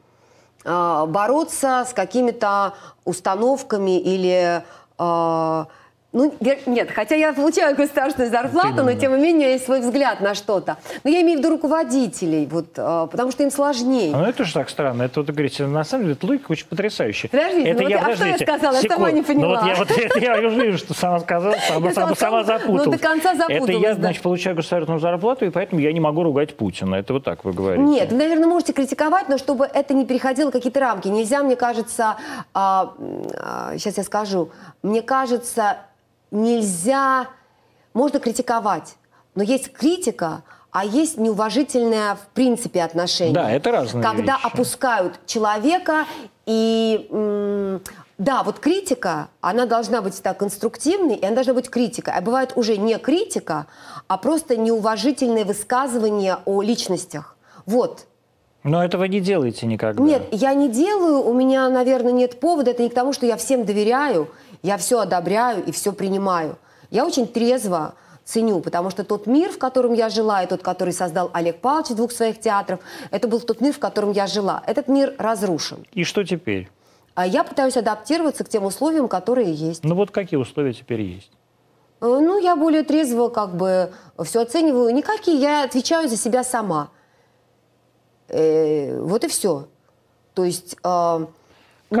э, бороться с какими-то установками или... Э, ну, нет, хотя я получаю государственную зарплату, но тем не менее есть свой взгляд на что-то. Но я имею в виду руководителей, вот, э, потому что им сложнее. А ну, это же так странно. Это вот, говорите, на самом деле, это логика очень потрясающая. Подождите, это ну, я, вот, а что я сказала? Секунд. Я сама не поняла. Ну, вот я, вот, это, я уже вижу, что сама сказала, сама, сама, сама запуталась. Ну, до конца запуталась, Это я, значит, получаю государственную зарплату, и поэтому я не могу ругать Путина. Это вот так вы говорите. Нет, вы, наверное, можете критиковать, но чтобы это не переходило какие-то рамки. Нельзя, мне кажется, а, а, сейчас я скажу, мне кажется, нельзя, можно критиковать, но есть критика, а есть неуважительное в принципе отношение. Да, это разные Когда вещи. опускают человека и... Да, вот критика, она должна быть всегда конструктивной, и она должна быть критикой. А бывает уже не критика, а просто неуважительное высказывание о личностях. Вот. Но этого не делаете никогда. Нет, я не делаю, у меня, наверное, нет повода. Это не к тому, что я всем доверяю, я все одобряю и все принимаю. Я очень трезво ценю, потому что тот мир, в котором я жила, и тот, который создал Олег Павлович двух своих театров, это был тот мир, в котором я жила. Этот мир разрушен. И что теперь? А я пытаюсь адаптироваться к тем условиям, которые есть. Ну вот какие условия теперь есть? Э, ну, я более трезво как бы все оцениваю. Никакие, я отвечаю за себя сама. Э, вот и все. То есть... Э,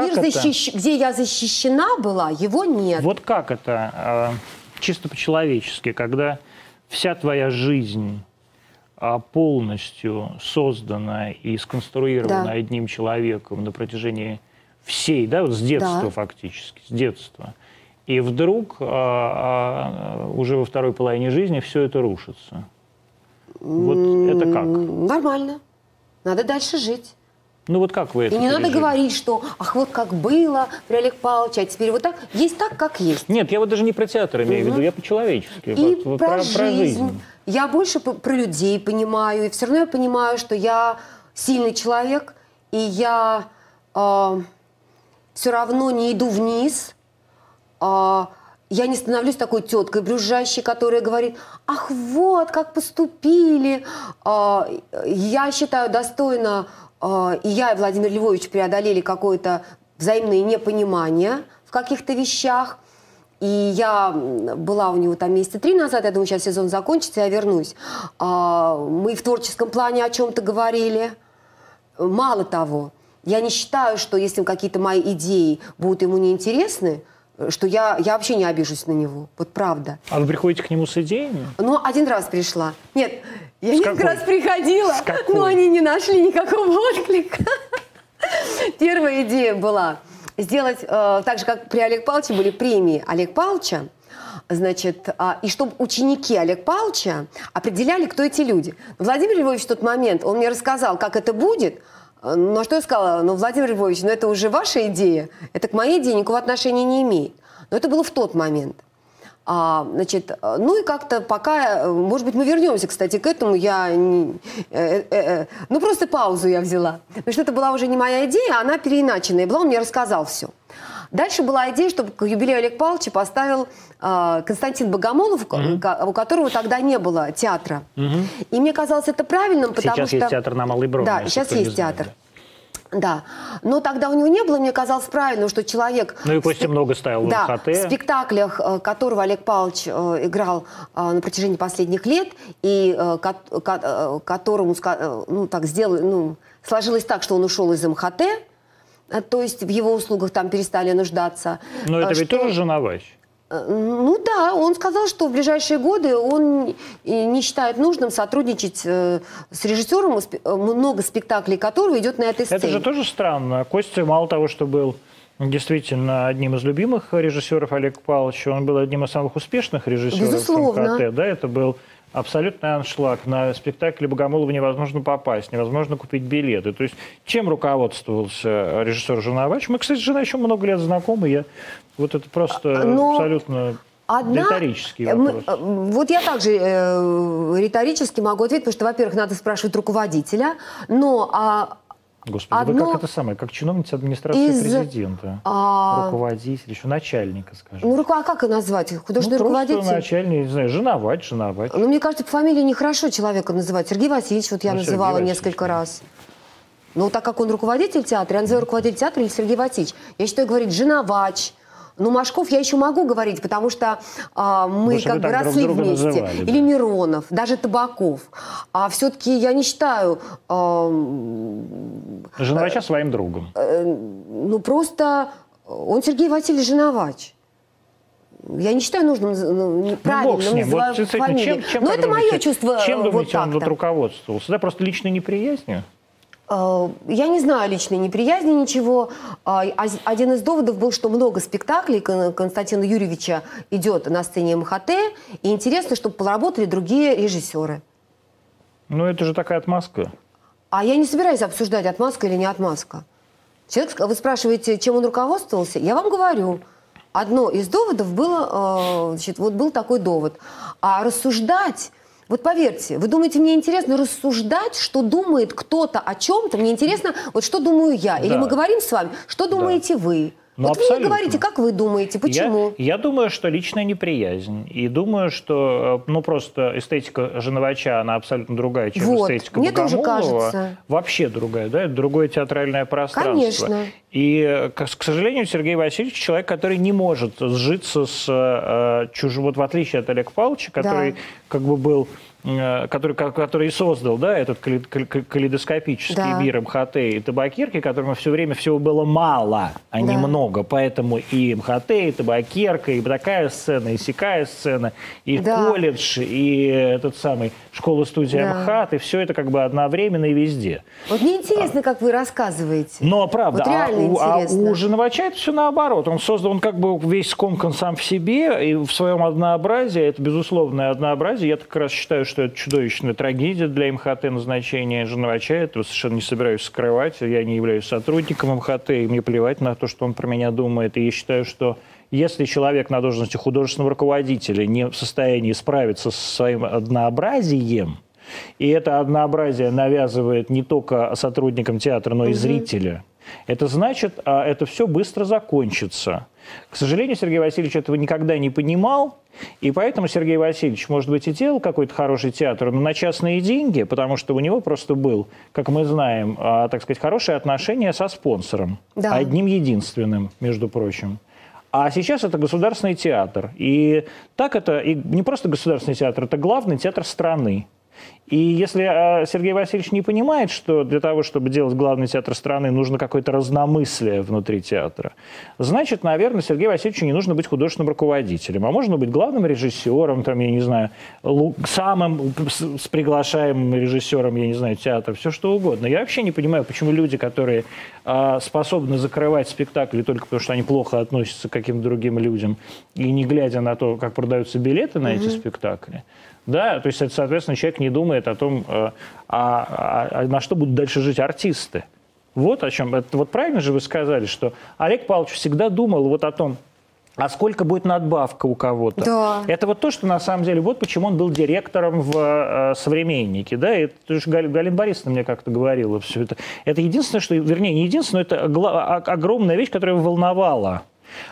Мир, защищ... где я защищена была, его нет. Вот как это, э, чисто по-человечески, когда вся твоя жизнь а, полностью создана и сконструирована да. одним человеком на протяжении всей, да, вот с детства да. фактически, с детства. И вдруг а, а, уже во второй половине жизни все это рушится. Вот это как? Нормально. Надо дальше жить. Ну вот как вы это И не пережили? надо говорить, что ах, вот как было при Олег Павловиче, а теперь вот так. Есть так, как есть. Нет, я вот даже не про театр имею угу. в виду, я по-человечески. И вот, про, про, жизнь. про жизнь. Я больше про людей понимаю, и все равно я понимаю, что я сильный человек, и я э, все равно не иду вниз, э, я не становлюсь такой теткой брюзжащей, которая говорит, ах, вот, как поступили. Э, я считаю достойно а, и я и Владимир Львович преодолели какое-то взаимное непонимание в каких-то вещах. И я была у него там месяца три назад, я думаю, сейчас сезон закончится, я вернусь. А, мы в творческом плане о чем-то говорили. Мало того, я не считаю, что если какие-то мои идеи будут ему неинтересны, что я, я вообще не обижусь на него. Вот правда. А вы приходите к нему с идеями? Ну, один раз пришла. Нет, я несколько раз приходила, но они не нашли никакого отклика. Первая идея была сделать, э, так же, как при Олег Павловиче были премии Олег Павловича, значит, э, и чтобы ученики Олег Павловича определяли, кто эти люди. Владимир Львович в тот момент, он мне рассказал, как это будет, э, ну, а что я сказала? Ну, Владимир Львович, ну, это уже ваша идея, это к моей идее никакого отношения не имеет. Но это было в тот момент. А, значит, ну и как-то пока, может быть, мы вернемся, кстати, к этому. Я не, э, э, э, ну просто паузу я взяла, потому что это была уже не моя идея, а она переиначенная была. Он мне рассказал все. Дальше была идея, чтобы к юбилею Олег Павловича поставил э, Константин Богомолов, mm-hmm. у которого тогда не было театра. Mm-hmm. И мне казалось это правильным, потому сейчас что... Сейчас есть театр на Малой Броне. Да, сейчас есть театер. Да. Но тогда у него не было, мне казалось правильным, что человек... Ну и Костя много ставил да, в МХТ. в спектаклях, э, которого Олег Павлович э, играл э, на протяжении последних лет, и которому, ну, так сделали, ну, сложилось так, что он ушел из МХТ, то есть в его услугах там перестали нуждаться. Но это ведь тоже Женовач. Э, ну да, он сказал, что в ближайшие годы он не считает нужным сотрудничать э, с режиссером, э, много спектаклей которого идет на этой сцене. Это же тоже странно. Костя мало того, что был действительно одним из любимых режиссеров Олега Павловича, он был одним из самых успешных режиссеров Безусловно. МКТ. Да, это был абсолютный аншлаг. На спектакль Богомолова невозможно попасть, невозможно купить билеты. То есть чем руководствовался режиссер Женовач? Мы, кстати, с женой еще много лет знакомы. Я... Вот это просто а, Но... абсолютно Одна, риторический вопрос. Мы, вот я также э, риторически могу ответить, потому что, во-первых, надо спрашивать руководителя, но а, Господи, Одно... вы как это самое, как чиновница администрации из... президента, а... руководитель, еще начальника, скажем. Ну, руку, а как назвать? Художественный ну, руководитель? Начальник, не знаю, женовать, женовать. Ну, мне кажется, по фамилии нехорошо человека называть. Сергей Васильевич, вот я ну, называла Сергей несколько раз. Но так как он руководитель театра, я называю руководитель театра или Сергей Васильевич. Я считаю, говорить женовач, ну, Машков я еще могу говорить, потому что а, мы Потому как бы росли друг вместе. Называли, Или да. Миронов, даже Табаков. А все-таки я не считаю... А, Женовача э, своим другом. Э, ну, просто он Сергей Васильевич Женовач. Я не считаю нужным ну, правильным ну, называть вот, фамилию. Чем, чем, Но это мое чувство. Чем, думаете, вот он вот руководствовался? Да, просто личной неприязнью? Э, я не знаю личной неприязни, ничего. А, один из доводов был, что много спектаклей Константина Юрьевича идет на сцене МХТ, и интересно, чтобы поработали другие режиссеры. Ну, это же такая отмазка. А я не собираюсь обсуждать, отмазка или не отмазка. Человек, вы спрашиваете, чем он руководствовался? Я вам говорю. Одно из доводов было, значит, вот был такой довод. А рассуждать вот поверьте, вы думаете, мне интересно рассуждать, что думает кто-то о чем-то? Мне интересно, вот что думаю я. Или да. мы говорим с вами, что думаете да. вы? Ну, вот абсолютно. вы мне говорите, как вы думаете, почему? Я, я думаю, что личная неприязнь. И думаю, что ну просто эстетика Женовача, она абсолютно другая, чем вот. эстетика Мне тоже кажется. Вообще другая, да? Это другое театральное пространство. Конечно. И, к, к сожалению, Сергей Васильевич человек, который не может сжиться с э, чужим, вот в отличие от Олега Павловича, который да. как бы был Э, который, который создал да, этот калейдоскопический да. мир МХТ и табакерки, которому все время всего было мало, а да. не много. Поэтому и МХТ, и табакерка, и такая сцена, и сякая сцена, и да. колледж, и этот самый школа-студия да. МХАТ, и все это как бы одновременно и везде. Вот мне интересно, а. как вы рассказываете. Но правда, вот а, у, а у Женовача это все наоборот. Он создал, он как бы весь скомкан сам в себе, и в своем однообразии, это безусловное однообразие, я как раз считаю, что это чудовищная трагедия для МХТ назначения Женовача. Этого совершенно не собираюсь скрывать. Я не являюсь сотрудником МХТ, и мне плевать на то, что он про меня думает. И я считаю, что если человек на должности художественного руководителя не в состоянии справиться со своим однообразием, и это однообразие навязывает не только сотрудникам театра, но и угу. зрителя, это значит, а, это все быстро закончится. К сожалению, Сергей Васильевич этого никогда не понимал, и поэтому Сергей Васильевич, может быть, и делал какой-то хороший театр, но на частные деньги, потому что у него просто был, как мы знаем, а, так сказать, хорошие отношения со спонсором. Да. Одним единственным, между прочим. А сейчас это государственный театр. И так это и не просто государственный театр, это главный театр страны. И если а, Сергей Васильевич не понимает, что для того, чтобы делать главный театр страны, нужно какое-то разномыслие внутри театра, значит, наверное, Сергею Васильевичу не нужно быть художественным руководителем, а можно быть главным режиссером, там, я не знаю, самым с приглашаемым режиссером, я не знаю, театра, все что угодно. Я вообще не понимаю, почему люди, которые а, способны закрывать спектакли только потому, что они плохо относятся к каким-то другим людям, и не глядя на то, как продаются билеты на mm-hmm. эти спектакли, да, то есть, это, соответственно, человек не думает о том, э, а, а, а на что будут дальше жить артисты. Вот о чем. Это, вот правильно же вы сказали, что Олег Павлович всегда думал вот о том, а сколько будет надбавка у кого-то? Да. Это вот то, что на самом деле, вот почему он был директором в э, «Современнике». Да? Это же Гал, Галина Борисовна мне как-то говорила все это. Это единственное, что, вернее, не единственное, это огромная вещь, которая волновала.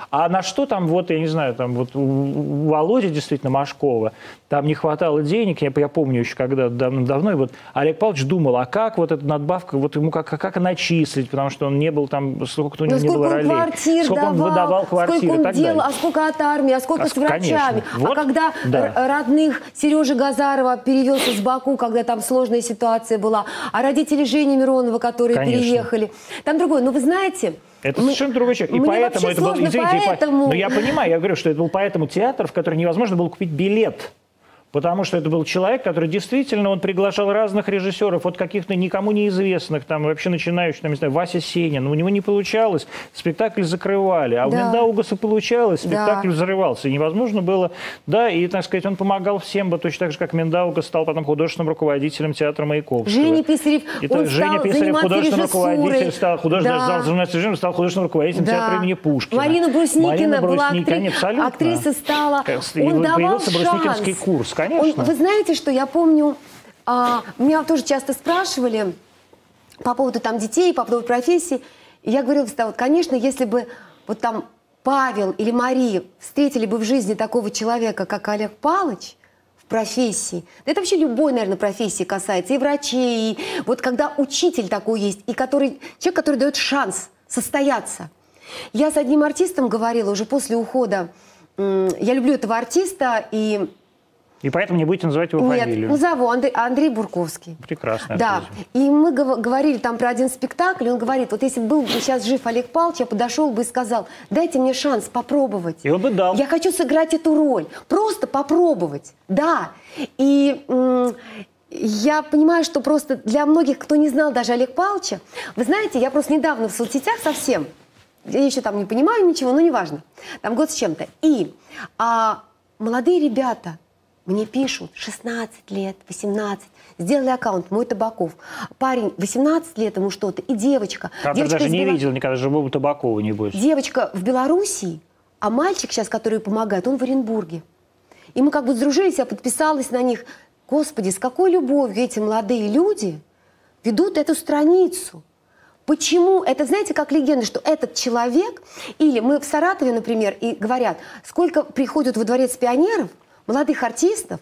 А на что там, вот, я не знаю, там вот у Володи действительно Машкова, там не хватало денег, я, я помню еще когда давно-давно, и вот Олег Павлович думал, а как вот эта надбавка, вот ему как, как начислить, потому что он не был там, сколько у него ну, не было ролей. Квартир сколько давал, он выдавал квартиры сколько он и так делал, далее. а сколько от армии, а сколько а, с врачами. Вот, а когда да. родных Сережи Газарова перевелся с Баку, когда там сложная ситуация была, а родители Жени Миронова, которые конечно. переехали. Там другое. Но вы знаете... Это мы, совершенно другой человек. И поэтому это был, извините, поэтому... но я понимаю, я говорю, что это был поэтому театр, в который невозможно было купить билет. Потому что это был человек, который действительно, он приглашал разных режиссеров, от каких-то никому неизвестных, там вообще начинающих, там, не знаю, Вася Сенин. У него не получалось, спектакль закрывали. А да. у Мендаугаса получалось, спектакль да. взрывался. И невозможно было, да, и, так сказать, он помогал всем, бы точно так же, как Мендаугас стал потом художественным руководителем театра Маяковского. Женя Писарев, и он Женя стал Писарев, художественный руководитель, стал художественным, да. стал, художественным руководителем да. театра имени Пушкина. Марина Брусникина Марина была актри... актриса, стала. Он давал появился шанс. Брусникинский курс, конечно. Он, вы знаете, что я помню, а, меня тоже часто спрашивали по поводу там детей, по поводу профессии. И я говорила всегда, вот, конечно, если бы вот там Павел или Мария встретили бы в жизни такого человека, как Олег Палыч, в профессии, да это вообще любой, наверное, профессии касается, и врачей, и вот когда учитель такой есть, и который, человек, который дает шанс состояться. Я с одним артистом говорила уже после ухода, я люблю этого артиста, и и поэтому не будете называть его Нет, фамилию? Нет, назову Андрей, Андрей Бурковский. Прекрасно. Да. И мы говорили там про один спектакль, он говорит, вот если был бы сейчас жив Олег Павлович, я подошел бы и сказал, дайте мне шанс попробовать. И он бы дал. Я хочу сыграть эту роль. Просто попробовать. Да. И я понимаю, что просто для многих, кто не знал даже Олег Павловича, вы знаете, я просто недавно в соцсетях совсем, я еще там не понимаю ничего, но неважно, там год с чем-то. И а, молодые ребята, мне пишут 16 лет, 18, сделали аккаунт, мой Табаков. Парень 18 лет ему что-то, и девочка. Правда, девочка даже не Бел... видел никогда живого Табакова, не будет. Девочка в Белоруссии, а мальчик сейчас, который помогает, он в Оренбурге. И мы как бы сдружились, я подписалась на них. Господи, с какой любовью эти молодые люди ведут эту страницу. Почему? Это, знаете, как легенда, что этот человек, или мы в Саратове, например, и говорят, сколько приходят во дворец пионеров, молодых артистов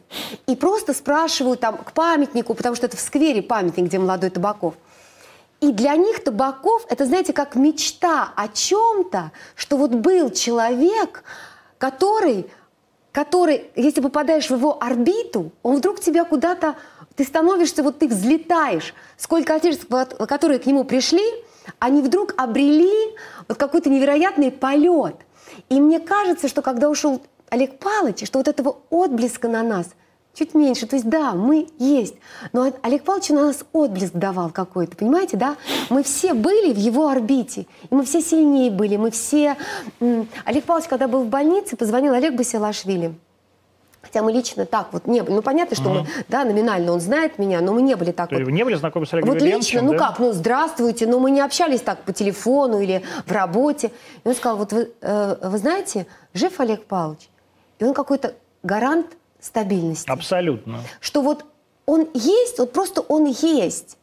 и просто спрашивают там к памятнику, потому что это в сквере памятник, где молодой Табаков. И для них Табаков, это, знаете, как мечта о чем-то, что вот был человек, который, который, если попадаешь в его орбиту, он вдруг тебя куда-то, ты становишься, вот ты взлетаешь. Сколько артистов, которые к нему пришли, они вдруг обрели вот какой-то невероятный полет. И мне кажется, что когда ушел Олег Павлович, что вот этого отблеска на нас чуть меньше. То есть да, мы есть. Но Олег Павлович на нас отблеск давал какой-то, понимаете, да? Мы все были в его орбите, и мы все сильнее были, мы все... Олег Павлович, когда был в больнице, позвонил Олег Басилашвили. Хотя мы лично так вот не были. Ну, понятно, что угу. мы, да, номинально он знает меня, но мы не были так То вот. Вы не были знакомы с Олегом Вот лично, ну как, ну здравствуйте, но мы не общались так по телефону или в работе. И он сказал, вот вы, э, вы знаете, жив Олег Павлович? И он какой-то гарант стабильности. Абсолютно. Что вот он есть, вот просто он есть.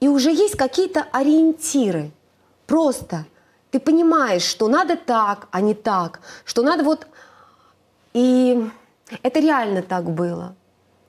И уже есть какие-то ориентиры. Просто ты понимаешь, что надо так, а не так. Что надо вот... И это реально так было.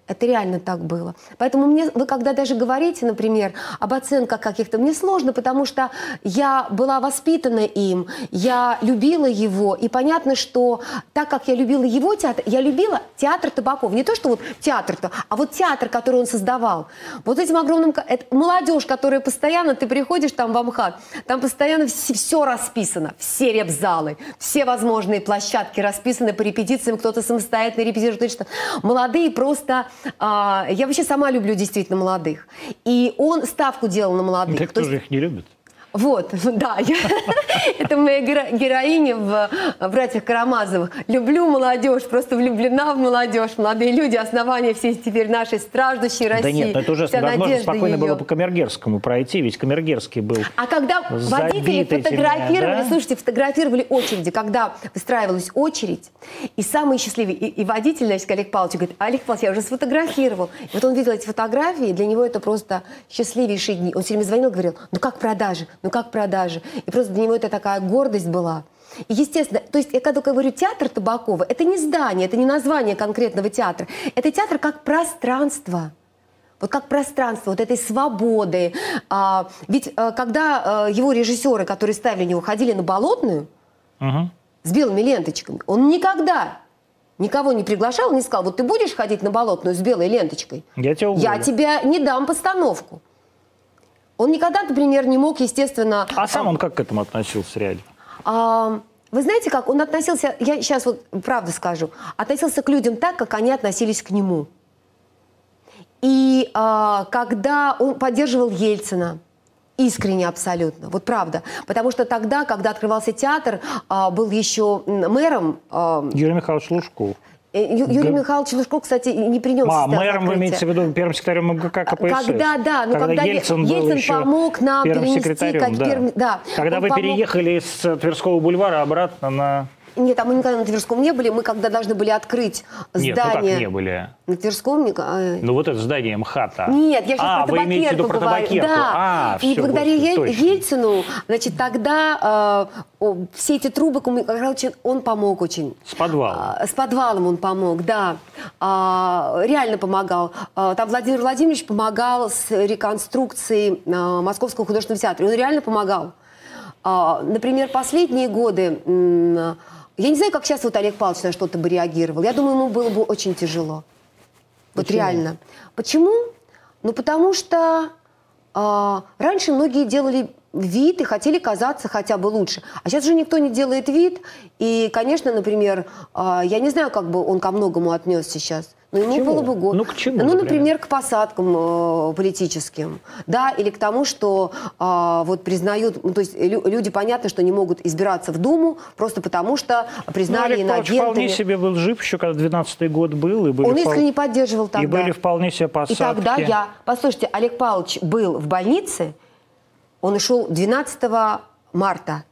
Это реально так было. Поэтому мне, вы когда даже говорите, например, об оценках каких-то, мне сложно, потому что я была воспитана им, я любила его, и понятно, что так как я любила его театр, я любила театр Табаков. Не то, что вот театр-то, а вот театр, который он создавал. Вот этим огромным... Это молодежь, которая постоянно, ты приходишь там в Амхат, там постоянно все, все расписано, все репзалы, все возможные площадки расписаны по репетициям, кто-то самостоятельно репетирует. Молодые просто я вообще сама люблю действительно молодых. И он ставку делал на молодых. Так кто же их не любит? Вот, да, я, это моя героиня в «Братьях Карамазовых». Люблю молодежь, просто влюблена в молодежь. Молодые люди, основания все теперь нашей страждущей России. Да нет, но это уже возможно спокойно ее. было по Камергерскому пройти, ведь Камергерский был А когда водители фотографировали, да? слушайте, фотографировали очереди, когда выстраивалась очередь, и самый счастливый, и, и водитель, значит, Олег Павлович говорит, Олег Павлович, я уже сфотографировал. И вот он видел эти фотографии, для него это просто счастливейшие дни. Он все время звонил, говорил, ну как продажи? Ну как продажи? И просто для него это такая гордость была. И естественно, то есть я когда говорю театр Табакова, это не здание, это не название конкретного театра. Это театр как пространство. Вот как пространство вот этой свободы. А, ведь а, когда а, его режиссеры, которые ставили него, ходили на Болотную угу. с белыми ленточками, он никогда никого не приглашал, не сказал, вот ты будешь ходить на Болотную с белой ленточкой? Я тебя уволю. Я тебя не дам постановку. Он никогда, например, не мог, естественно... А сам он как к этому относился реально? А, вы знаете, как он относился, я сейчас вот правда скажу, относился к людям так, как они относились к нему. И а, когда он поддерживал Ельцина, искренне абсолютно, вот правда. Потому что тогда, когда открывался театр, а, был еще мэром... А, Юрий Михайлович Лужков. Э, Юрий да. Михайлович Лужков, кстати, не принес. А, мэром вы имеете в виду первым секретарем МГК КПСС? Когда, да, ну когда, когда Ельцин, Ельцин помог нам перенести... Как да. Перм, да. Когда вы помог... переехали с Тверского бульвара обратно на... Нет, а мы никогда на Тверском не были. Мы когда должны были открыть здание... Нет, ну как не были? На Тверском? Не... А, ну вот это здание МХАТа. Нет, я сейчас а, про табакерку вы имеете в виду про табакерку. Да. А, И все, благодаря господи, Ель... Ельцину, значит, тогда э, все эти трубы, короче, он помог очень. С подвалом? Э, с подвалом он помог, да. Э, реально помогал. Э, там Владимир Владимирович помогал с реконструкцией э, Московского художественного театра. Он реально помогал. Э, например, последние годы... Я не знаю, как сейчас вот Олег Павлович на что-то бы реагировал. Я думаю, ему было бы очень тяжело. Вот Почему? реально. Почему? Ну, потому что э, раньше многие делали вид и хотели казаться хотя бы лучше. А сейчас же никто не делает вид. И, конечно, например, э, я не знаю, как бы он ко многому отнесся сейчас. Ну, ему было бы год. Ну, к чему? Ну, например, к посадкам э, политическим, да, или к тому, что э, вот признают, ну, то есть лю люди понятно, что не могут избираться в Думу просто потому, что признали ну, инагентами. вполне себе был жив еще, когда 12 год был. И были Он искренне впол... поддерживал тогда. И были вполне себе посадки. И тогда я... Послушайте, Олег Павлович был в больнице, он ушел 12 марта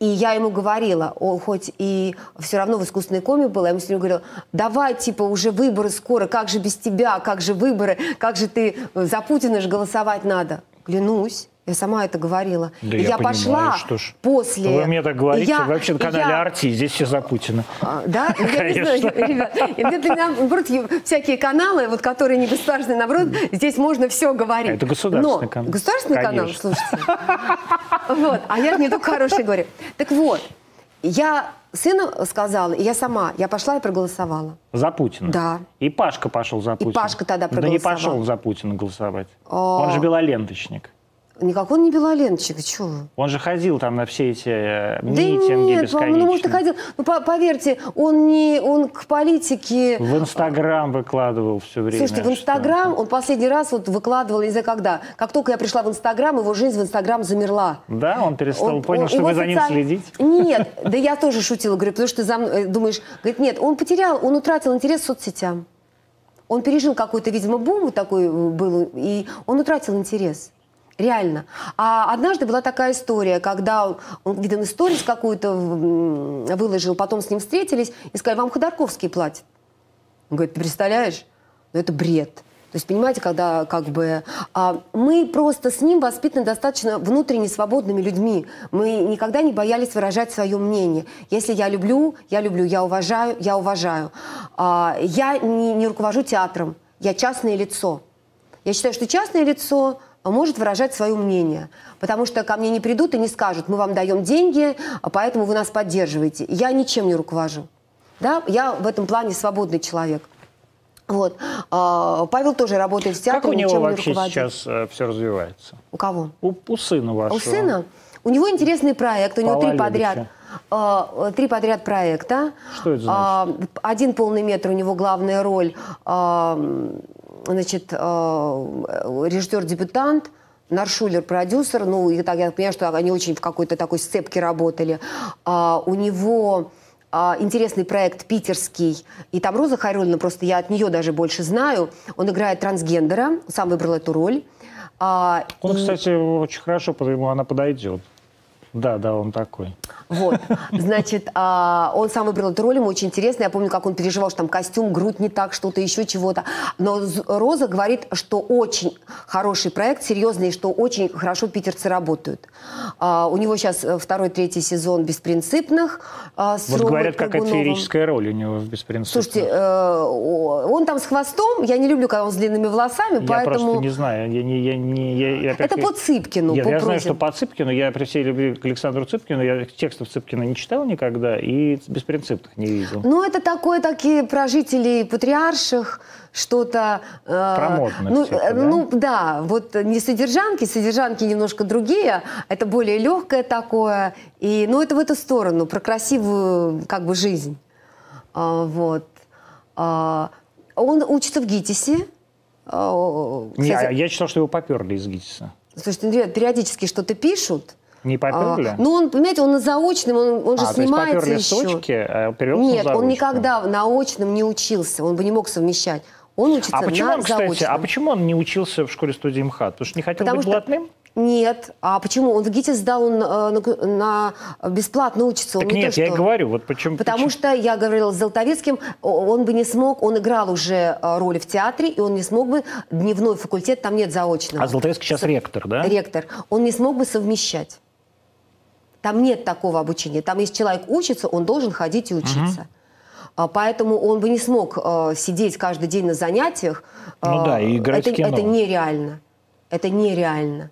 и я ему говорила, он хоть и все равно в искусственной коме был, я ему все время говорила, давай, типа, уже выборы скоро, как же без тебя, как же выборы, как же ты, за Путина же голосовать надо. Клянусь. Я сама это говорила. Да и я, я понимаю, пошла что ж. после... Вы мне так говорите, я, вообще на канале я... Арти, здесь все за Путина. А, да? Ну, я не знаю, ребят. И для меня, наоборот, всякие каналы, вот, которые не государственные, наоборот, здесь можно все говорить. Это государственный Но, канал. Государственный Конечно. канал, слушайте. Вот, а я же не только хороший говорю. Так вот, я сыну сказала, и я сама, я пошла и проголосовала. За Путина? Да. И Пашка пошел за Путина? И Пашка тогда проголосовал. Да не пошел за Путина голосовать. О... Он же белоленточник. Никакой он не белоленточник, чего вы? Он же ходил там на все эти э, митинги да нет, ну, может, и ходил. Ну, по поверьте, он не, он к политике... В Инстаграм выкладывал все время. Слушайте, в Инстаграм он последний раз вот выкладывал, не знаю когда. Как только я пришла в Инстаграм, его жизнь в Инстаграм замерла. Да, он перестал, он, понял, он, что вы за ним следите? Нет, да я тоже шутила, говорю, потому что ты за мной э, думаешь... Говорит, нет, он потерял, он утратил интерес к соцсетям. Он пережил какой-то, видимо, бум такой э, был, и он утратил интерес. Реально. А однажды была такая история, когда он, он видимо, сторис какую-то выложил, потом с ним встретились и сказали, вам Ходорковский платит. Он говорит, ты представляешь? Ну это бред. То есть, понимаете, когда как бы а, мы просто с ним воспитаны достаточно внутренне свободными людьми. Мы никогда не боялись выражать свое мнение. Если я люблю, я люблю, я уважаю, я уважаю. А, я не, не руковожу театром, я частное лицо. Я считаю, что частное лицо может выражать свое мнение. Потому что ко мне не придут и не скажут, мы вам даем деньги, поэтому вы нас поддерживаете. Я ничем не руковожу. Да? Я в этом плане свободный человек. Вот. А, Павел тоже работает в театре, Как у него вообще не сейчас э, все развивается? У кого? У, у сына вашего. У сына? У него интересный проект, у него три подряд. Uh, три подряд проекта. Что это значит? Uh, один полный метр, у него главная роль. Значит, э, режиссер-дебютант, Наршулер продюсер, ну, и так я понимаю, что они очень в какой-то такой сцепке работали. А, у него а, интересный проект питерский, и там Роза Харюлина, просто я от нее даже больше знаю, он играет трансгендера, сам выбрал эту роль. А, Он, и... кстати, очень хорошо, потому она подойдет. Да, да, он такой. Вот, значит, а, он сам выбрал эту роль, ему очень интересно. Я помню, как он переживал, что там костюм, грудь не так, что-то еще чего-то. Но Роза говорит, что очень хороший проект, серьезный, что очень хорошо питерцы работают. А, у него сейчас э, второй, третий сезон «Беспринципных». А, с вот Ромой говорят, какая феерическая роль у него в «Беспринципных». Слушайте, э, он там с хвостом, я не люблю, когда он с длинными волосами, я поэтому... Я просто не знаю. Я не, я не, я, я, Это по Цыпкину, Нет, по я знаю, что по Цыпкину, я при всей любви к Александру Цыпкину, я текстов Цыпкина не читал никогда и беспринципных не видел. Ну, это такое, такие про жителей патриарших, что-то... Э, Про модных ну, типа, да? ну, да, вот не содержанки, содержанки немножко другие, это более легкое такое, и, ну, это в эту сторону, про красивую, как бы, жизнь. А, вот. А, он учится в ГИТИСе. А, не, а я читал, что его поперли из ГИТИСа. Слушайте, ну, периодически что-то пишут, не поперли? А, ну, он, понимаете, он на заочном, он, он же а, снимается то есть еще. Точки, а перевелся Нет, он никогда на очном не учился, он бы не мог совмещать. Он учится а почему на он, кстати, заочном. А почему он не учился в школе студии МХАТ? Потому что не хотел Потому быть что... блатным? Нет. А почему? Он в ГИТИС сдал, он на, на бесплатно учится. Он так не нет, то, я что... и говорю. Вот почему, Потому почему? что я говорила с Золотовецким, он бы не смог, он играл уже э, роли в театре, и он не смог бы, дневной факультет, там нет заочного. А Золотовецкий сейчас С... ректор, да? Ректор. Он не смог бы совмещать. Там нет такого обучения. Там, если человек учится, он должен ходить и учиться. Угу. Поэтому он бы не смог э, сидеть каждый день на занятиях. Ну да, и играть это, в кино. Это нереально. Это нереально.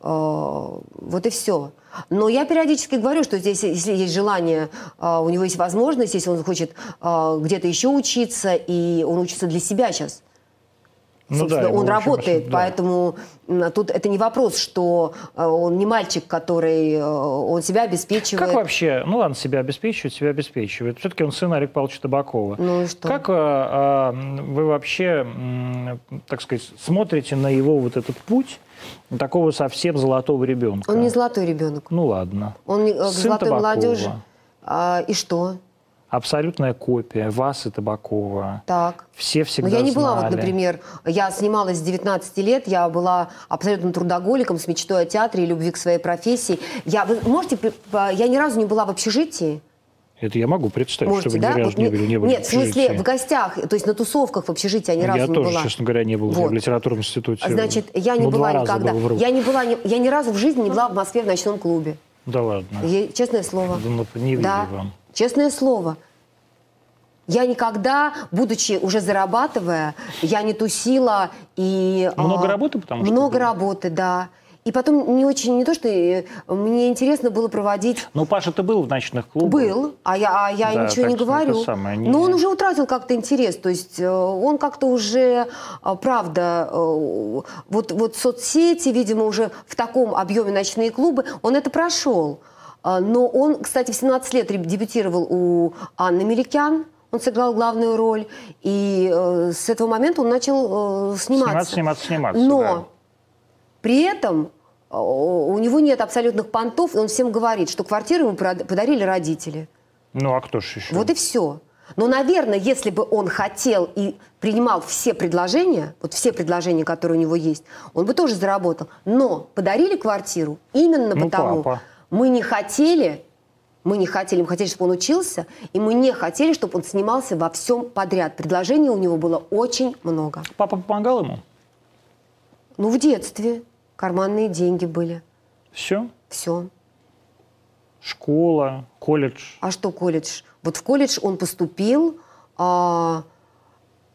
Э, вот и все. Но я периодически говорю, что здесь, если есть желание, э, у него есть возможность, если он хочет где-то еще учиться, и он учится для себя сейчас, ну, да, он работает, да. поэтому тут это не вопрос, что э, он не мальчик, который э, он себя обеспечивает. Как вообще, ну ладно, себя обеспечивает, себя обеспечивает. Все-таки он сын Олега Павловича Табакова. Ну и что? Как а, вы вообще, так сказать, смотрите на его вот этот путь? Такого совсем золотого ребенка. Он не золотой ребенок. Ну ладно. Он не Сын золотой Табакова. молодежи. А, и что? Абсолютная копия вас и Табакова. Так. Все всегда Но я не знали. была, вот, например, я снималась с 19 лет, я была абсолютно трудоголиком с мечтой о театре и любви к своей профессии. Я, вы можете, я ни разу не была в общежитии. Это я могу представить, Можете, что вы да? ни разу вот, не были, не были Нет, в, в смысле, в гостях, то есть на тусовках в общежитии я ни разу я не тоже, была. честно говоря, не был вот. в литературном институте. Значит, я не ну, была никогда. Был я не была, я ни разу в жизни не была в Москве в ночном клубе. Да ладно. Я, честное слово. Да, ну, не да. вам. Честное слово. Я никогда, будучи уже зарабатывая, я не тусила и... Много а, работы, потому что... Много работы, да. И потом не очень, не то, что э, мне интересно было проводить... Ну, Паша, ты был в ночных клубах? Был, а я, а я да, ничего не говорю. Самое, не... Но он уже утратил как-то интерес, то есть э, он как-то уже, э, правда, вот, вот соцсети, видимо, уже в таком объеме ночные клубы, он это прошел. Но он, кстати, в 17 лет дебютировал у Анны Меликян, он сыграл главную роль, и э, с этого момента он начал э, сниматься. Сниматься, сниматься, сниматься. Но да. при этом э, у него нет абсолютных понтов, и он всем говорит, что квартиру ему подарили родители. Ну, а кто же еще? Вот и все. Но, наверное, если бы он хотел и принимал все предложения, вот все предложения, которые у него есть, он бы тоже заработал. Но подарили квартиру именно ну, потому, папа. Мы не хотели мы не хотели, мы хотели, чтобы он учился, и мы не хотели, чтобы он снимался во всем подряд. Предложений у него было очень много. Папа помогал ему? Ну, в детстве. Карманные деньги были. Все? Все. Школа, колледж? А что колледж? Вот в колледж он поступил, а,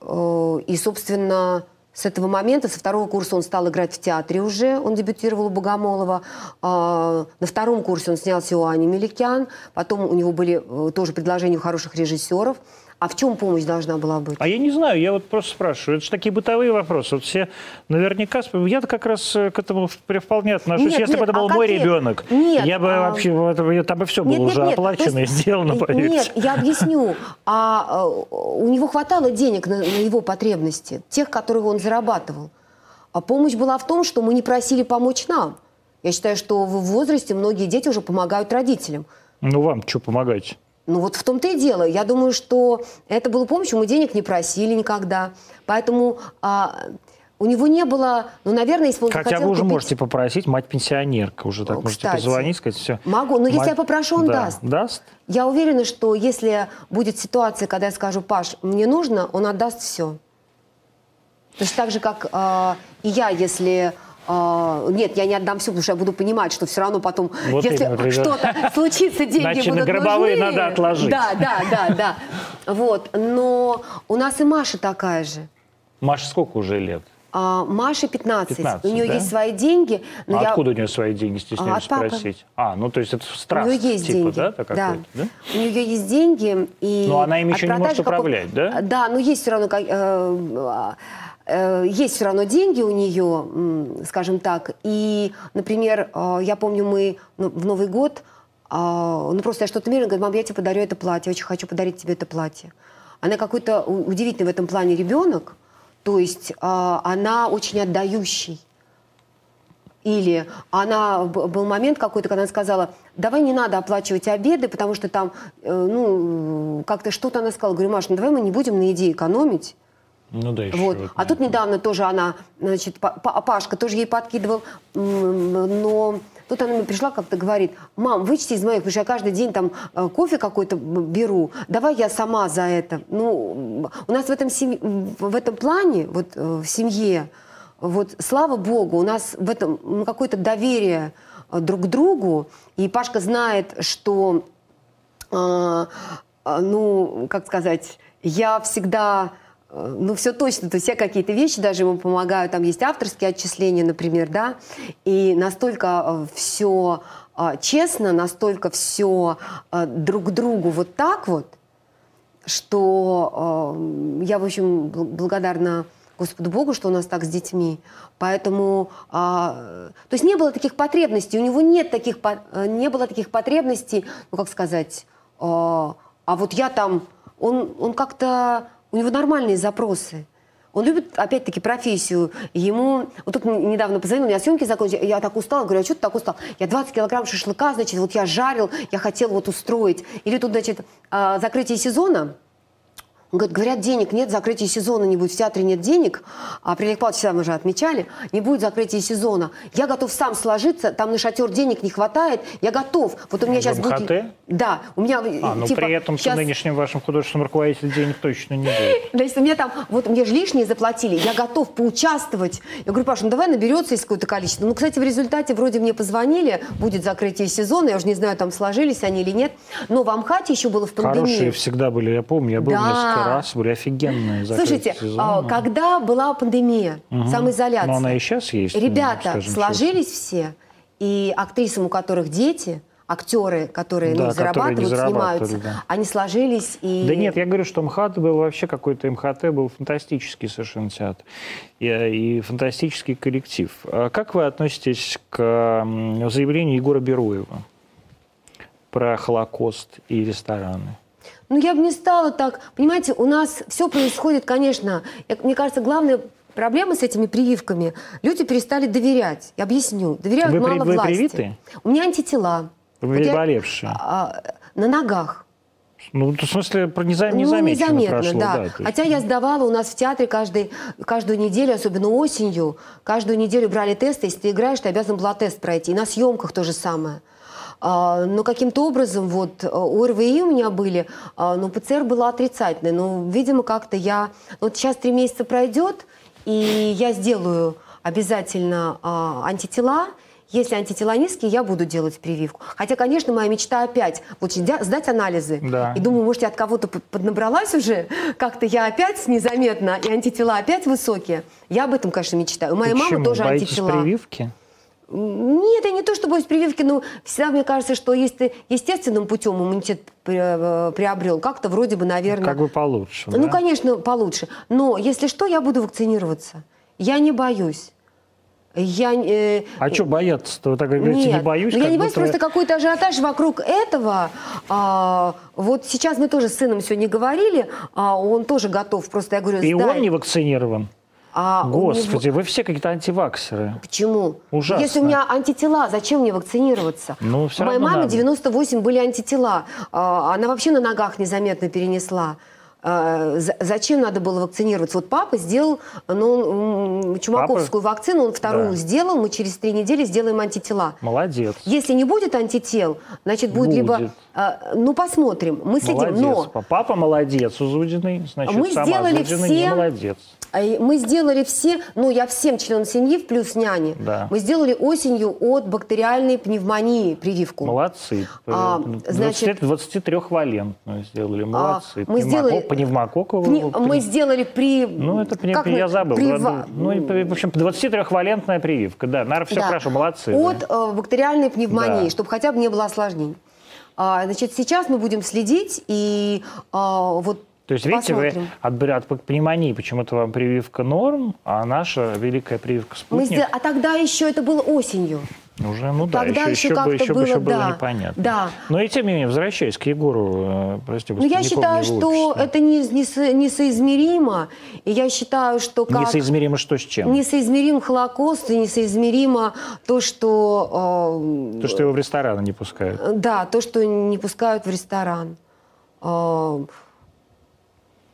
а, и, собственно, с этого момента, со второго курса он стал играть в театре уже, он дебютировал у Богомолова. А, на втором курсе он снялся у Ани Меликян, потом у него были э, тоже предложения у хороших режиссеров. А в чем помощь должна была быть? А я не знаю, я вот просто спрашиваю. Это же такие бытовые вопросы. Вот все наверняка... Я-то как раз э, к этому вполне отношусь. Нет, Если нет, бы это был а мой ребенок, нет, я бы а... вообще... Там бы все было нет, уже нет, оплачено есть, и сделано, поверьте. Нет, я объясню. А, а у него хватало денег на, на его потребности, тех, которые он зарабатывал. А помощь была в том, что мы не просили помочь нам. Я считаю, что в возрасте многие дети уже помогают родителям. Ну, вам что помогать? Ну вот в том-то и дело. Я думаю, что это было помощью, мы денег не просили никогда. Поэтому а, у него не было, ну, наверное, если бы он Хотя захотел вы уже купить- можете попросить, мать пенсионерка, уже так О, можете кстати. позвонить, сказать, все. Могу, но если я попрошу, он даст. Даст? Я уверена, что если будет ситуация, когда я скажу, Паш, мне нужно, он отдаст все. Точно так же, как э, и я, если... э, нет, я не отдам все, потому что я буду понимать, что все равно потом, Вот если что-то случится, деньги Значит, на будут гробовые нужны. надо отложить. Да, да, да, да. Вот. Но у нас и Маша такая же. Маша сколько уже лет? А, Маше 15. 15, у нее да? есть свои деньги. Но а я... откуда у нее свои деньги, стесняюсь А, от папы. спросить? А, ну то есть это У страх, нее есть типа, деньги. да, какой-то, да? У нее есть деньги. И Но она ими от еще не может продажи какого- управлять, да? Да, но есть все равно... как- э, есть все равно деньги у нее, скажем так. И, например, э, я помню, мы ну, в Новый год, э, ну просто я что-то мерила, говорю, мам, я тебе подарю это платье, очень хочу подарить тебе это платье. Она какой-то удивительный в этом плане ребенок, то есть э, она очень отдающий. Или она был момент какой-то, когда она сказала, давай не надо оплачивать обеды, потому что там, э, ну, как-то что-то она сказала. Говорю, Маш, ну давай мы не будем на еде экономить. Ну да, еще. Вот. А тут недавно тоже она, значит, Па- Па- Пашка тоже ей подкидывал, но тут она мне пришла как-то говорит, мам, вычти из моих, потому что я каждый день там э, кофе какой-то беру, давай я сама за это. Ну, у нас в этом, сем- в этом плане, вот э, в семье, вот слава богу, у нас в этом какое-то доверие э, друг к другу, и Пашка знает, что а, ну, как сказать, я всегда, э, ну, все точно, то есть все какие-то вещи даже ему помогаю, там есть авторские отчисления, например, да, и настолько все честно, настолько все друг к другу вот так вот, что э, я, в общем, бл- благодарна Господу Богу, что у нас так с детьми. Поэтому, а, то есть не было таких потребностей, у него нет таких, э, не было таких потребностей, ну как сказать, а, а вот я там, он, он как-то, у него нормальные запросы. Он любит, опять-таки, профессию. Ему... Вот тут недавно позвонил, у меня съемки закончились, я так устала, говорю, а что ты так устал? Я 20 килограмм шашлыка, значит, вот я жарил, я хотел вот устроить. Или тут, значит, а, закрытие сезона, он говорит, говорят, денег нет, закрытие сезона не будет, в театре нет денег. А при Олег Павловиче всегда мы уже отмечали, не будет закрытия сезона. Я готов сам сложиться, там на шатер денег не хватает, я готов. Вот у меня сейчас будет... МХТ? Да, у меня... А, ну типа, при этом щас- с нынешним вашим художественным руководителем денег точно не будет. Значит, у меня там, вот мне же лишнее заплатили, я готов поучаствовать. Я говорю, Паша, ну давай наберется есть какое-то количество. Ну, кстати, в результате вроде мне позвонили, будет закрытие сезона, я уже не знаю, там сложились они или нет. Но в Амхате еще было в пандемии. Хорошие всегда были, я помню, я был Да. несколько раз, были офигенные Слушайте, сезона. а, когда была пандемия, самоизоляция, Но она и сейчас есть. ну, ребята скажем сложились все, и актрисам, у которых дети, актеры, которые Да, ну, которые зарабатывают, не зарабатывали, снимаются, да. они сложились и... честно. Да нет, я говорю, что МХАТ был вообще какой-то МХТ, был фантастический совершенно театр. И, и фантастический коллектив. А как вы относитесь к заявлению Егора Беруева про Холокост и рестораны? Ну, я бы не стала так. Понимаете, у нас все происходит, конечно. я- мне кажется, главная проблема с этими прививками. Люди перестали доверять. Я объясню. Доверяют Вы мало вы власти. привиты? У меня антитела. Вы Вот я- а, на ногах. Ну, в смысле, про незам- Ну, незаметно, прошло. да. то есть. Хотя я сдавала у нас в театре каждый, каждую неделю, особенно осенью, каждую неделю брали тесты. Если ты играешь, ты обязан была тест пройти. И на съемках то же самое. А, но каким-то образом, вот, э, ОРВИ у меня были, а, но ПЦР была отрицательной. Но, видимо, как-то я... Вот сейчас три месяца пройдет, и я сделаю обязательно а, антитела, если антитела низкие, я буду делать прививку. Хотя, конечно, моя мечта опять вот сдать анализы. Да. И думаю, может, я от кого-то под- поднабралась уже, как-то я опять незаметно, и антитела опять высокие. Я об этом, конечно, мечтаю. У моей Почему? мамы тоже Боитесь антитела. прививки? Нет, я не то, что боюсь прививки, но всегда мне кажется, что если естественным путем иммунитет э, приобрел, как-то вроде бы, наверное... Как бы получше. Ну, да? конечно, получше. Но если что, я буду вакцинироваться. Я не боюсь. Я, э, А что бояться-то? Вы так говорите, нет, не боюсь? я не боюсь, будто вы- просто какой-то ажиотаж вокруг этого. А, вот сейчас мы тоже с сыном сегодня говорили, а, он тоже готов, просто я говорю, И сдай. он не вакцинирован? А у него- Господи, вы все какие-то антиваксеры. Почему? Ужасно. Если у меня антитела, зачем мне вакцинироваться? Ну, всё у моей мамы надо. 98 были антитела. А, Она вообще на ногах незаметно перенесла. А, зачем надо было вакцинироваться? Вот папа сделал ну, чумаковскую папа? вакцину, он вторую да. сделал, мы через три недели сделаем антитела. Молодец. Если не будет антител, значит будет, будет. либо... А, ну, посмотрим, мы следим. Молодец. Но... Папа молодец, Узудиный, значит, мы сама сделали Зудиной все... молодец. А мы сделали все, ну, я всем членам семьи, плюс няне, да. мы сделали осенью от бактериальной пневмонии прививку. Молодцы. А, значит, 23-валентную сделали, а, молодцы. А, мы сделали... Пневмококковую. Пни... Мы сделали при... Ну, это при... как я забыл. При... Ну, в общем, 23-валентная прививка, да, наверное, все да. хорошо, молодцы. От да. Э, бактериальной пневмонии, да. чтобы хотя бы не было осложнений. А, значит, сейчас мы будем следить, и а, вот то есть, видите, Посмотрим. вы от, от пневмонии почему-то вам прививка норм, а наша великая прививка спутник... Мы сдел... А тогда еще это было осенью. Уже, ну да, Тогда еще, еще, еще, еще, было, еще было да, непонятно. Да. Но и тем не менее, возвращаясь к Егору, э, прости, господи, Ну, я считаю, что это не, не, несоизмеримо. И я считаю, что как... Несоизмеримо что с чем? Несоизмерим Холокост, и несоизмеримо то, что... Э, то, что его в ресторан не пускают. Да, то, что не пускают в ресторан. Э,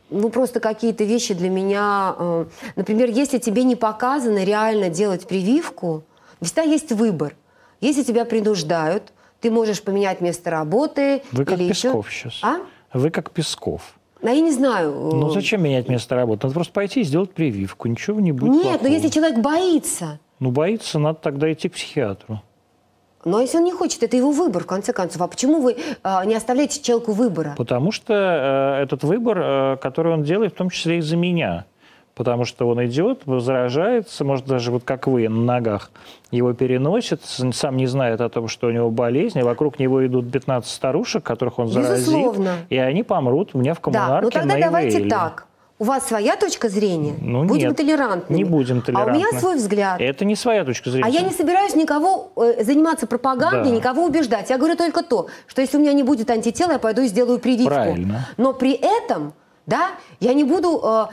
ну, просто какие-то вещи для меня... Э, например, если тебе не показано реально делать прививку, всегда есть выбор. Если тебя принуждают, ты можешь поменять место работы. Вы как или Песков еще... сейчас. А? Вы как Песков. А я не знаю. Ну зачем менять место работы? Надо просто пойти и сделать прививку. Ничего не будет Нет, плохого. но если человек боится. Ну боится, надо тогда идти к психиатру. Но если он не хочет, это его выбор, в конце концов. А почему вы э, не оставляете человеку выбора? Потому что э, этот выбор, э, который он делает, в том числе из-за меня. Потому что он идет, заражается, может, даже вот как вы, на ногах его переносит, сам не знает о том, что у него болезнь, и вокруг него идут 15 старушек, которых он заразит, Безусловно. и они помрут у меня в коммунарке Да, ну тогда давайте так. У вас своя точка зрения? Ну, будем нет, толерантными. Не будем толерантны. А у меня свой взгляд. Это не своя точка зрения. А я не собираюсь никого э, заниматься пропагандой, да. никого убеждать. Я говорю только то, что если у меня не будет антитела, я пойду и сделаю прививку. Правильно. Но при этом, да, я не буду... Э,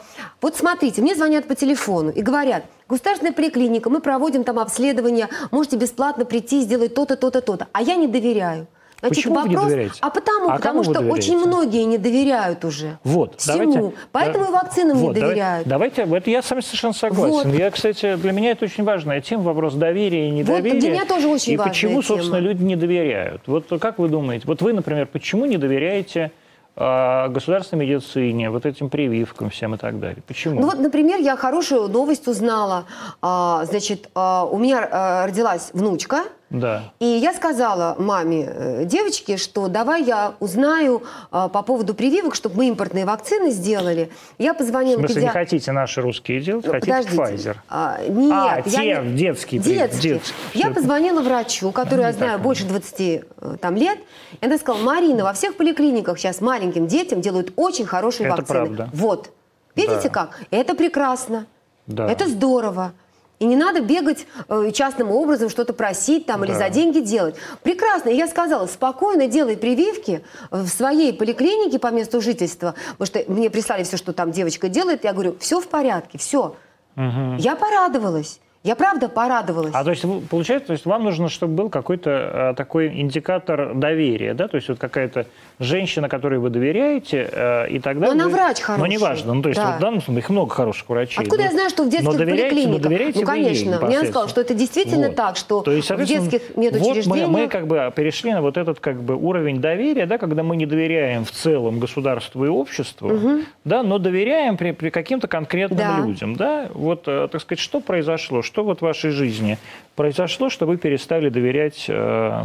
вот смотрите, мне звонят по телефону и говорят, государственная поликлиника, мы проводим там обследование, можете бесплатно прийти и сделать то-то, то-то, то-то. А я не доверяю. Значит, Почему вопрос... вы не доверяете? А потому, а потому что очень многие не доверяют уже вот, всему. Давайте, Поэтому да, и вакцинам вот, не доверяют. Давайте, это я с вами совершенно согласен. Вот. Я, кстати, для меня это очень важная тема, вопрос доверия и недоверия. Вот, для меня тоже очень и важная почему, тема. собственно, люди не доверяют. Вот как вы думаете, вот вы, например, почему не доверяете а, государственной медицине, вот этим прививкам всем и так далее. Почему? Ну вот, например, я хорошую новость узнала. А, значит, а, у меня родилась внучка, да. И я сказала маме э, девочки, что давай я узнаю по поводу прививок, чтобы мы импортные вакцины сделали. Я позвонила... В смысле, педи... не хотите наши русские делать, ну, хотите подождите. Pfizer? А, нет. А, те, я... детские. Детские. детские. Я позвонила врачу, который я знаю больше 20 э, там, лет, и она сказала, Марина, во всех поликлиниках сейчас маленьким детям делают очень хорошие Это вакцины. правда. Вот. Видите да. как? Это прекрасно. Да. Это здорово. И не надо бегать э, частным образом что-то просить там да. или за деньги делать. Прекрасно. И я сказала, спокойно делай прививки в своей поликлинике по месту жительства. Потому что мне прислали все, что там девочка делает. Я говорю, все в порядке, все. Угу. Я порадовалась. Я правда порадовалась. А то есть получается, то есть вам нужно, чтобы был какой-то э, такой индикатор доверия, да, то есть вот какая-то женщина, которой вы доверяете, э, и тогда. Но она вы... врач хороший. Ну неважно, ну то есть да. вот в данном случае их много хороших врачей. Откуда но, я знаю, что в детских но поликлиниках? Но доверяете ну конечно, мне она сказала, что это действительно вот. так, что то есть, в детских медучреждениях. Вот мы, мы как бы перешли на вот этот как бы уровень доверия, да, когда мы не доверяем в целом государству и обществу, угу. да, но доверяем при, при каким-то конкретным да. людям, да. Вот, э, так сказать, что произошло, что вот в вашей жизни произошло, что вы перестали доверять, э,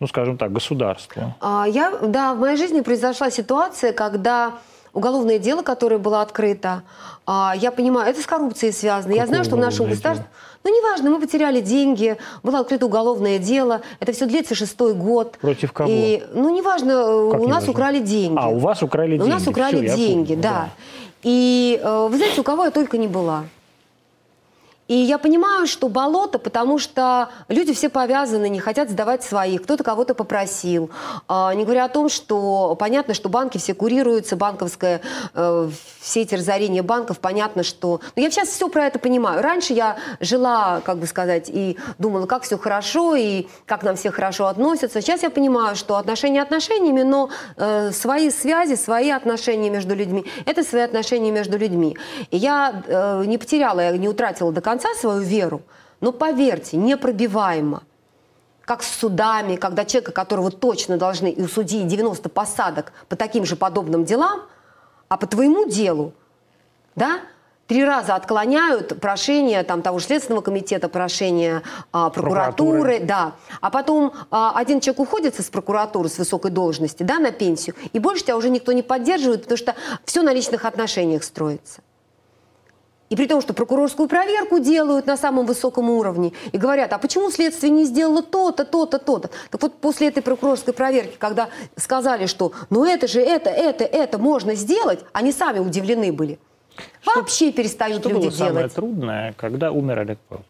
ну, скажем так, государству? А, я, да, в моей жизни произошла ситуация, когда уголовное дело, которое было открыто, а, я понимаю, это с коррупцией связано. Какое я знаю, что в нашем государстве... Ну, неважно, мы потеряли деньги, было открыто уголовное дело, это все длится шестой год. Против кого? И, ну, неважно, как у нас важно? украли деньги. А, у вас украли деньги. У нас украли все, деньги, да. да. И, э, вы знаете, у кого я только не была. И я понимаю, что болото, потому что люди все повязаны, не хотят сдавать своих, кто-то кого-то попросил. А, не говоря о том, что понятно, что банки все курируются, банковское, э, все эти разорения банков, понятно, что... Но я сейчас все про это понимаю. Раньше я жила, как бы сказать, и думала, как все хорошо, и как нам все хорошо относятся. Сейчас я понимаю, что отношения отношениями, но э, свои связи, свои отношения между людьми, это свои отношения между людьми. И я э, не потеряла, я не утратила до конца свою веру, но поверьте, непробиваемо. Как с судами, когда человека, которого точно должны и у судьи 90 посадок по таким же подобным делам, а по твоему делу, да, три раза отклоняют прошение там, того же Следственного комитета, прошение а, прокуратуры, прокуратуры, да. А потом а, один человек уходит с прокуратуры с высокой должности, да, на пенсию, и больше тебя уже никто не поддерживает, потому что все на личных отношениях строится. И при том, что прокурорскую проверку делают на самом высоком уровне и говорят, а почему следствие не сделало то-то, то-то, то-то. Так вот после этой прокурорской проверки, когда сказали, что ну это же, это, это, это можно сделать, они сами удивлены были. Что, Вообще перестают что люди было делать. самое трудное, когда умер Олег Павлович?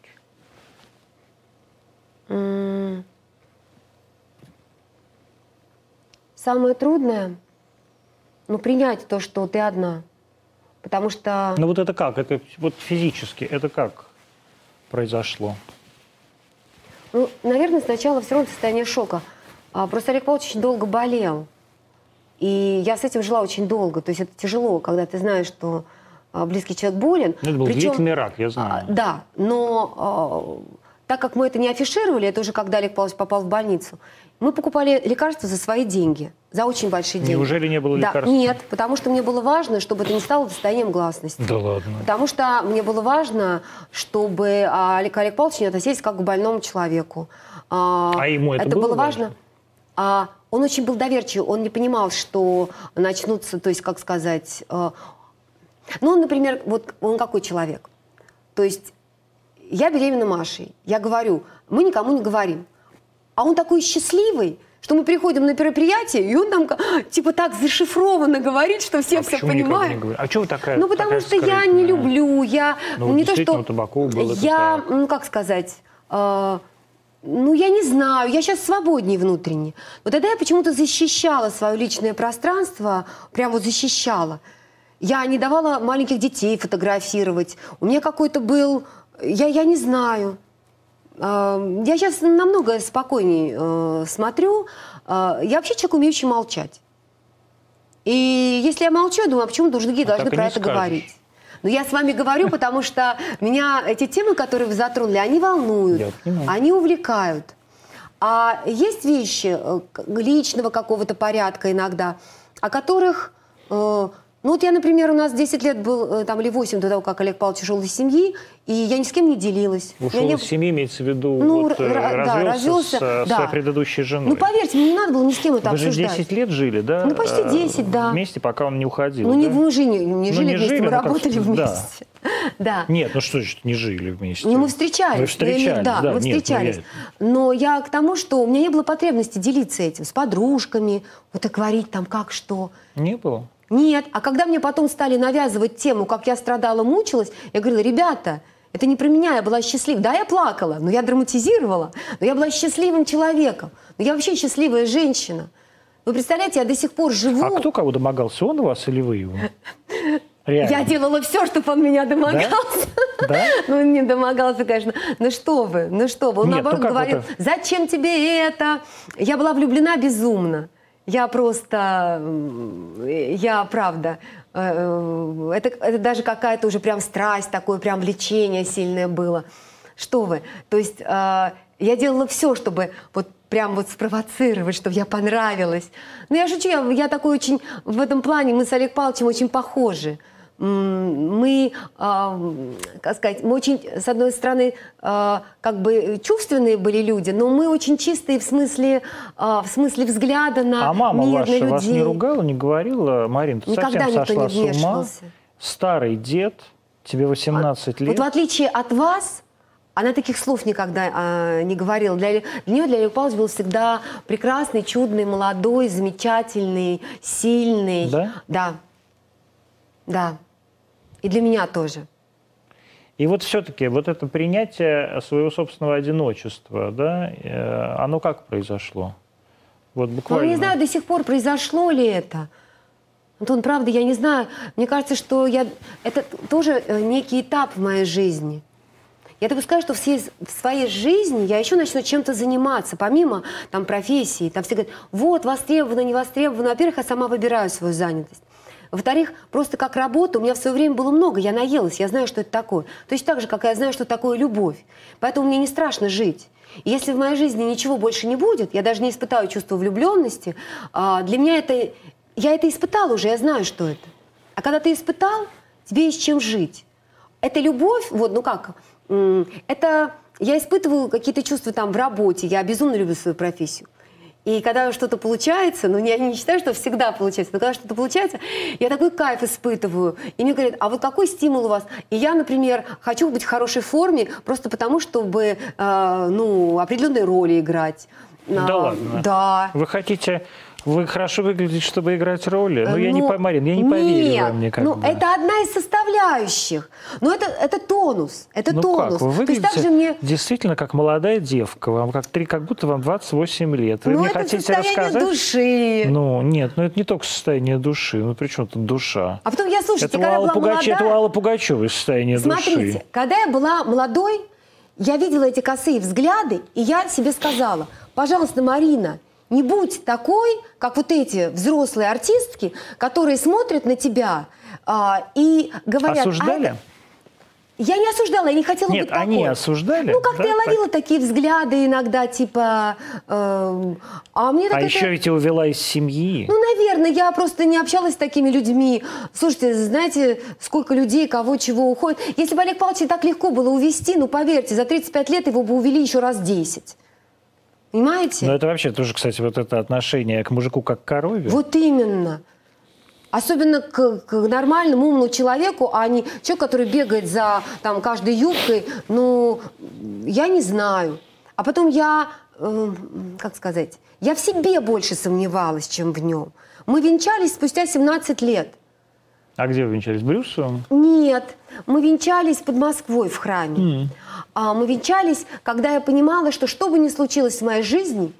Самое трудное, ну, принять то, что ты одна – Потому что... Ну вот это как? Это вот физически, это как произошло? Ну, наверное, сначала все равно состояние шока. А, просто Олег Павлович очень долго болел. И я с этим жила очень долго. То есть это тяжело, когда ты знаешь, что а, близкий человек болен. Это был Причем, длительный рак, я знаю. А, да, но а, так как мы это не афишировали, это уже когда Олег Павлович попал в больницу, мы покупали лекарства за свои деньги, за очень большие деньги. Неужели не было да, лекарств? Нет, потому что мне было важно, чтобы это не стало достоянием гласности. Да ладно. Потому что мне было важно, чтобы а, Олег, Олег Павлович не относились как к больному человеку. А, а ему это, это было, было важно? важно? А, он очень был доверчивый, он не понимал, что начнутся, то есть, как сказать... А, ну, например, вот он какой человек? То есть я беременна Машей, я говорю, мы никому не говорим. А он такой счастливый, что мы приходим на мероприятие, и он там типа так зашифрованно говорит, что все а все понимают. А что вы такая? Ну потому такая что я не люблю, я ну, не то что Табаков был я, ну как сказать. Э, ну, я не знаю, я сейчас свободнее внутренне. Но тогда я почему-то защищала свое личное пространство, прям вот защищала. Я не давала маленьких детей фотографировать. У меня какой-то был, я, я не знаю. Я сейчас намного спокойнее э, смотрю. А, я вообще человек, умеющий молчать. И если я молчу, я думаю, а почему другие а должны про это скажешь. говорить? Но я с вами говорю, потому что меня эти темы, которые вы затронули, они волнуют, они увлекают. А есть вещи э, личного какого-то порядка иногда, о которых э, ну вот я, например, у нас 10 лет был, э, там, или 8 до того, как Олег Павлович ушел из семьи, и я ни с кем не делилась. Ушел не... из семьи, имеется в виду, ну, вот, э, развелся, да, развелся с да. своей предыдущей женой. Ну, поверьте, мне не надо было ни с кем это Вы обсуждать. же 10 лет жили, да? Ну, почти 10, да. Вместе, пока он не уходил, Ну, да? не, мы же не, не жили не вместе, жили, мы ну, работали как, вместе. Да. да. Нет, ну что значит не жили вместе? Ну, мы встречались. Вы встречались, да, да. мы нет, встречались. Ну, я... Но я к тому, что у меня не было потребности делиться этим с подружками, вот так говорить там как что. Не было? Нет. А когда мне потом стали навязывать тему, как я страдала, мучилась, я говорила, ребята, это не про меня, я была счастлива. Да, я плакала, но я драматизировала, но я была счастливым человеком. Но я вообще счастливая женщина. Вы представляете, я до сих пор живу... А кто кого домогался, он вас или вы его? Реально. Я делала все, чтобы он меня домогался. Да? да? Ну, он не домогался, конечно. Ну что вы, ну что вы. Он Нет, наоборот ну говорил, это... зачем тебе это? Я была влюблена безумно. Я просто, я правда, э, э, это, это даже какая-то уже прям страсть, такое прям влечение сильное было. Что вы? То есть э, я делала все, чтобы вот прям вот спровоцировать, чтобы я понравилась. Но я шучу, я, я такой очень, в этом плане мы с Олег Павловичем очень похожи мы, как сказать, мы очень, с одной стороны, а, как бы чувственные были люди, но мы очень чистые в смысле, а, в смысле взгляда на А мама мир, ваша на людей. вас не ругала, не говорила? Марин, ты Никогда совсем сошла не с ума? Старый дед, тебе 18 лет. Вот в отличие от вас, она таких слов никогда а, не говорила. Для, для нее, для Олега Павловича был всегда прекрасный, чудный, молодой, замечательный, сильный. Да? Да. Да. И для меня тоже. И вот все-таки вот это принятие своего собственного одиночества, да, э, оно как произошло? Вот буквально. Ну, не знаю, до сих пор произошло ли это. Антон, правда, я не знаю. Мне кажется, что я... это тоже э, некий этап в моей жизни. Я допускаю, что все, в своей жизни я еще начну чем-то заниматься, помимо там, профессии. Там все говорят, вот, востребовано, не востребовано. Во-первых, я сама выбираю свою занятость. Во-вторых, просто как работа, у меня в свое время было много, я наелась, я знаю, что это такое. То есть так же, как я знаю, что такое любовь. Поэтому мне не страшно жить. И если в моей жизни ничего больше не будет, я даже не испытаю чувство влюбленности, а, для меня это... Я это испытала уже, я знаю, что это. А когда ты испытал, тебе есть чем жить. Это любовь, вот, ну как, это... Я испытываю какие-то чувства там в работе, я безумно люблю свою профессию. И когда что-то получается, ну, я не считаю, что всегда получается, но когда что-то получается, я такой кайф испытываю. И мне говорят, а вот какой стимул у вас? И я, например, хочу быть в хорошей форме просто потому, чтобы, э, ну, определенные роли играть. Да а, ладно? Да. Вы хотите вы хорошо выглядите, чтобы играть роли. Но я не, ну, Марин, я не поверю нет, вам никогда. Ну, это одна из составляющих. Но это, это тонус. Это ну тонус. Как? Вы выглядите мне... действительно как молодая девка. Вам как, три, как будто вам 28 лет. Вы ну, мне это хотите состояние рассказать? души. Ну, нет, ну это не только состояние души. Ну, при чем тут душа? А потом я, слушайте, это когда я была Пугач... молодая... Это у Аллы Пугачевой состояние Смотрите, души. Смотрите, когда я была молодой, я видела эти косые взгляды, и я себе сказала, пожалуйста, Марина, не будь такой, как вот эти взрослые артистки, которые смотрят на тебя а, и говорят... Осуждали? А Я не осуждала, я не хотела Нет, быть такой. они осуждали? Ну, как-то да? я ловила так... такие взгляды иногда, типа... Э, а мне так а это... еще ведь увела из семьи. Ну, наверное, я просто не общалась с такими людьми. Слушайте, знаете, сколько людей, кого, чего уходит. Если бы Олег Павлович так легко было увести, ну, поверьте, за 35 лет его бы увели еще раз 10. Понимаете? Но это вообще тоже, кстати, вот это отношение к мужику как к корове. Вот именно. Особенно к, к нормальному умному человеку, а не человек, который бегает за там, каждой юбкой. Ну, я не знаю. А потом я, э, как сказать, я в себе больше сомневалась, чем в нем. Мы венчались спустя 17 лет. А где вы венчались? Брюсом? Нет, мы венчались под Москвой в храме. Mm. А, мы венчались, когда я понимала, что что бы ни случилось в моей жизни,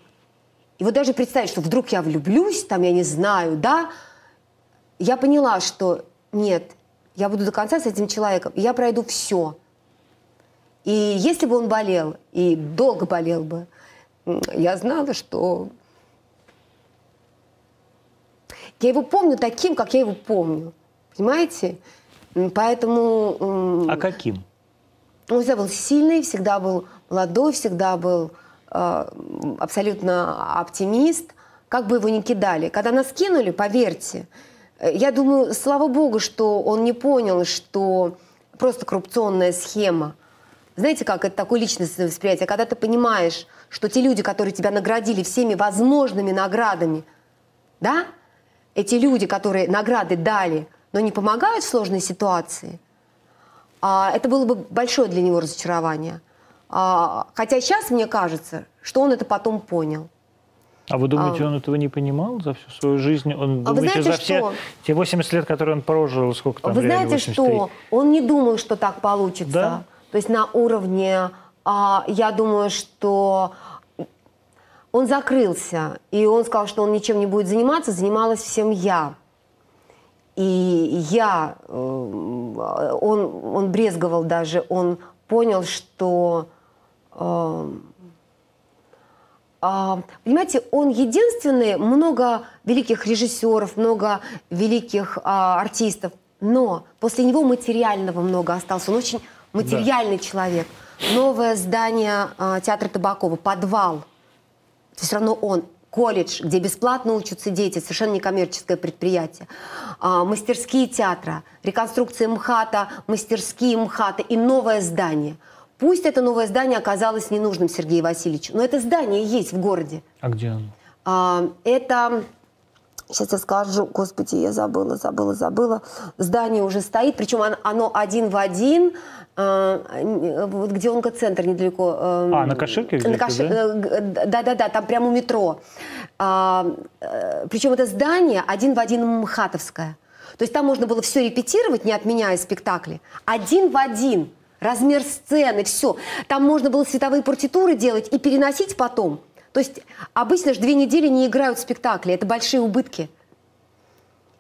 и вот даже представить, что вдруг я влюблюсь, там, я не знаю, да, я поняла, что нет, я буду до конца с этим человеком, и я пройду все. И если бы он болел, и долго болел бы, я знала, что я его помню таким, как я его помню. Понимаете? Поэтому... А каким? Он всегда был сильный, всегда был молодой, всегда был э, абсолютно оптимист. Как бы его ни кидали. Когда нас кинули, поверьте, э, я думаю, слава богу, что он не понял, что просто коррупционная схема. Знаете, как это такое личностное восприятие? Когда ты понимаешь, что те люди, которые тебя наградили всеми возможными наградами, да, эти люди, которые награды дали, но не помогают в сложной ситуации, а, это было бы большое для него разочарование. А, хотя сейчас мне кажется, что он это потом понял. А вы думаете, а... он этого не понимал за всю свою жизнь? Он, а думаете, вы знаете, за что? все те 80 лет, которые он прожил, сколько там Вы знаете, 83? что? Он не думал, что так получится. Да? То есть на уровне, а, я думаю, что он закрылся, и он сказал, что он ничем не будет заниматься, занималась всем я. И я, э, он, он брезговал даже, он понял, что, э, а, понимаете, он единственный, много великих режиссеров, много великих а, артистов, но после него материального много осталось. Он очень материальный да. человек. Новое здание а, театра Табакова, подвал. Все равно он колледж, где бесплатно учатся дети, совершенно некоммерческое предприятие, а, мастерские театра, реконструкция МХАТа, мастерские МХАТа и новое здание. Пусть это новое здание оказалось ненужным Сергею Васильевичу, но это здание есть в городе. А где оно? А, это Сейчас я скажу, господи, я забыла, забыла, забыла. Здание уже стоит, причем оно один в один, э, вот где онкоцентр недалеко. Э, а, на Каширке? На Каш... Да-да-да, там прямо у метро. А, э, причем это здание один в один МХАТовское. То есть там можно было все репетировать, не отменяя спектакли. Один в один. размер сцены, все. Там можно было световые партитуры делать и переносить потом. То есть обычно же две недели не играют спектакли, это большие убытки.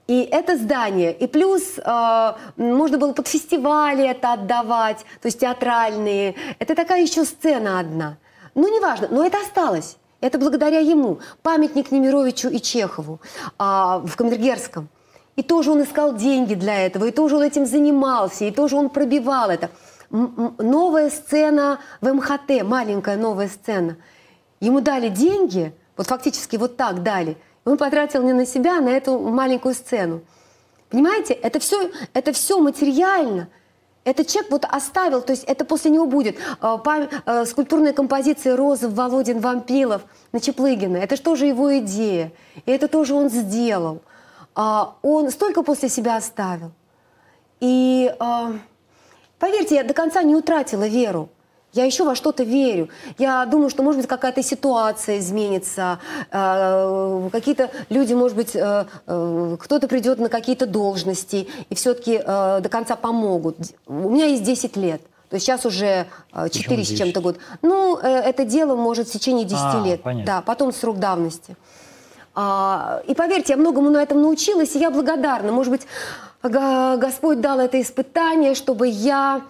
И это здание, и плюс э, можно было под фестивали это отдавать, то есть театральные. Это такая еще сцена одна. Ну, неважно, но это осталось. Это благодаря ему. Памятник Немировичу и Чехову э, в Камергерском. И тоже он искал деньги для этого, и тоже он этим занимался, и тоже он пробивал это. М новая сцена в МХТ, маленькая новая сцена. Ему дали деньги, вот фактически вот так дали – он потратил не на себя, а на эту маленькую сцену. Понимаете, это все, это все материально. Этот человек вот оставил, то есть это после него будет э, э, скульптурная композиция Розов, Володин, Вампилов на Чеплыгина. Это же тоже его идея. И это тоже он сделал. Э, он столько после себя оставил. И поверьте, я до конца не утратила веру. Я еще во что-то верю. Я думаю, что, может быть, какая-то ситуация изменится, э, какие-то люди, может быть, э, э, кто-то придет на какие-то должности и все-таки до конца помогут. У меня есть 10 лет. То есть сейчас уже 4 с чем-то год. Ну, это дело может в течение 10 а, лет. Понятно. Да, потом срок давности. А, и поверьте, я многому на этом научилась, и я благодарна. Может быть, Господь дал это испытание, чтобы я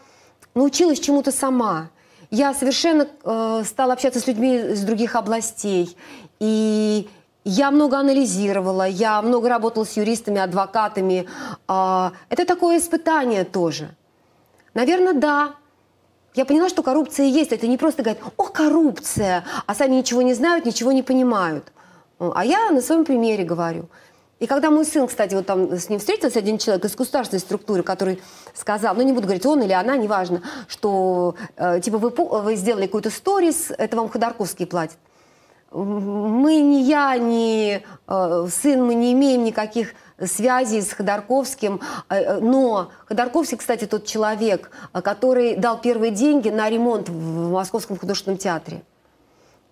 научилась чему-то сама я совершенно э, стала общаться с людьми из других областей. И я много анализировала, я много работала с юристами, адвокатами. Э, это такое испытание тоже. Наверное, да. Я поняла, что коррупция есть. Это не просто говорят, о, коррупция, а сами ничего не знают, ничего не понимают. А я на своем примере говорю – и когда мой сын, кстати, вот там с ним встретился один человек из государственной структуры, который сказал, ну не буду говорить он или она, неважно, что э, типа вы, вы сделали какую-то сторис, это вам Ходорковский платит. Мы, ни я, ни э, сын, мы не имеем никаких связей с Ходорковским, э, э но Ходорковский, кстати, тот человек, э, который дал первые деньги на ремонт в Московском художественном театре.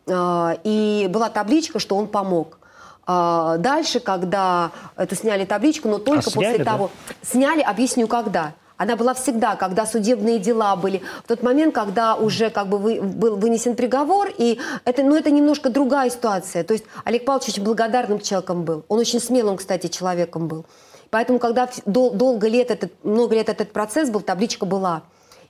Э, и была табличка, что он помог. А, дальше, когда это сняли табличку, но только а сняли, после того... Да? Сняли, объясню, когда. Она была всегда, когда судебные дела были. В тот момент, когда уже как бы вы, был вынесен приговор, и это, ну, это немножко другая ситуация. То есть Олег Павлович очень благодарным человеком был. Он очень смелым, кстати, человеком был. Поэтому, когда дол- долго лет этот, много лет этот процесс был, табличка была.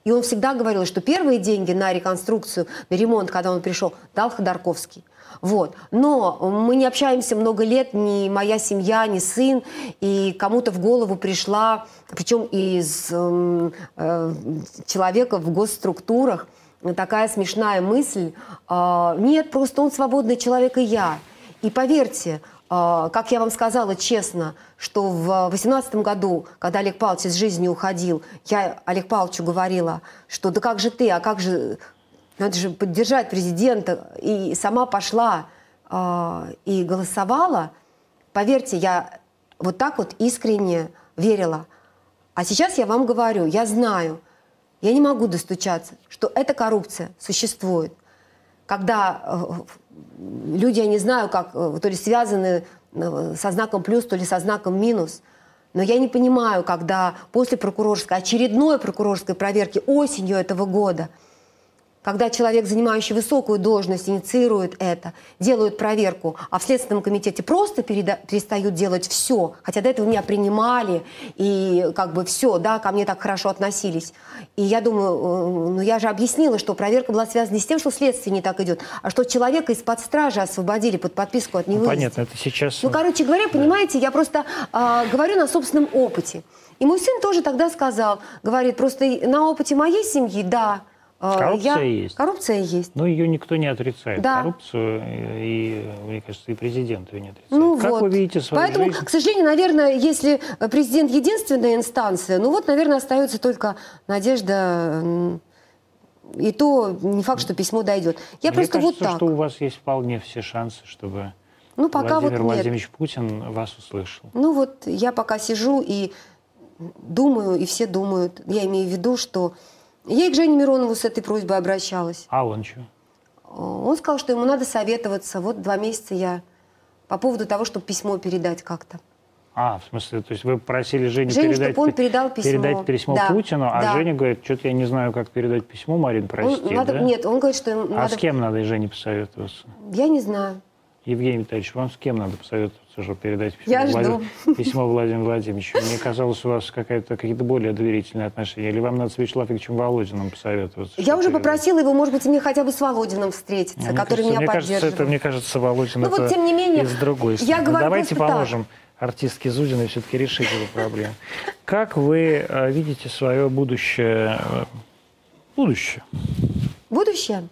И он всегда говорил, что первые деньги на реконструкцию, на ремонт, когда он пришел, дал Ходорковский. Вот. Но мы не общаемся много лет, ни моя семья, ни сын, и кому-то в голову пришла, причем из э, э, человека в госструктурах, такая смешная мысль. Э, нет, просто он свободный человек, и я. И поверьте, как я вам сказала честно, что в 2018 году, когда Олег Павлович из жизни уходил, я Олег Павловичу говорила, что да как же ты, а как же надо же поддержать президента. И сама пошла э, и голосовала. Поверьте, я вот так вот искренне верила. А сейчас я вам говорю, я знаю, я не могу достучаться, что эта коррупция существует. Когда э, люди, я не знаю, как, э, то ли связаны э, со знаком плюс, то ли со знаком минус – но я не понимаю, когда после прокурорской, очередной прокурорской проверки осенью этого года – когда человек, занимающий высокую должность, инициирует это, делают проверку, а в Следственном комитете просто переда- перестают делать все, хотя до этого меня принимали, и как бы все, да, ко мне так хорошо относились. И я думаю, э, ну я же объяснила, что проверка была связана не с тем, что следствие не так идет, а что человека из-под стражи освободили под подписку от невыезда. Ну, понятно, это сейчас... Ну, короче говоря, понимаете, я просто э, говорю на собственном опыте. И мой сын тоже тогда сказал, говорит, просто на опыте моей семьи, да, коррупция я... есть. Коррупция есть. Но ее никто не отрицает. Да. Коррупцию, и, мне кажется, и президент ее не отрицает. Ну как вот. вы видите свою Поэтому, жизнь? к сожалению, наверное, если президент единственная инстанция, ну вот, наверное, остается только надежда и то не факт, что письмо дойдет. Я Мне просто кажется, вот так. что у вас есть вполне все шансы, чтобы ну, пока Владимир вот Владимирович Путин вас услышал. Ну вот я пока сижу и думаю, и все думают. Я имею в виду, что я и к Жене Миронову с этой просьбой обращалась. А он что? Он сказал, что ему надо советоваться. Вот два месяца я по поводу того, чтобы письмо передать как-то. А, в смысле, то есть вы просили Женю Жене, передать, чтобы он передал письмо. передать письмо Да, Путину, а да. Женя говорит, что-то я не знаю, как передать письмо, Марин, Он- прости, надо- да? Нет, он говорит, что ему А надо... с кем надо Жене посоветоваться? Я не знаю. Евгений Витальевич, вам с кем надо посоветоваться, чтобы передать письмо, Я Влад- жду. письмо Владимиру Владимировичу? Мне казалось, у вас какие-то более доверительные отношения. Или вам надо с Вячеславом Викторовичем Володиным посоветоваться? Я уже передать? попросила его, может быть, мне хотя бы с Володиным встретиться, Мне который кажется, меня мне кажется, это, мне кажется, Володин Ну это вот, тем не менее, из другой я стороны. говорю Давайте просто так. поможем артистке Зудиной все-таки решить эту проблему. Как вы э, видите свое будущее? э, Будущее. Будущее?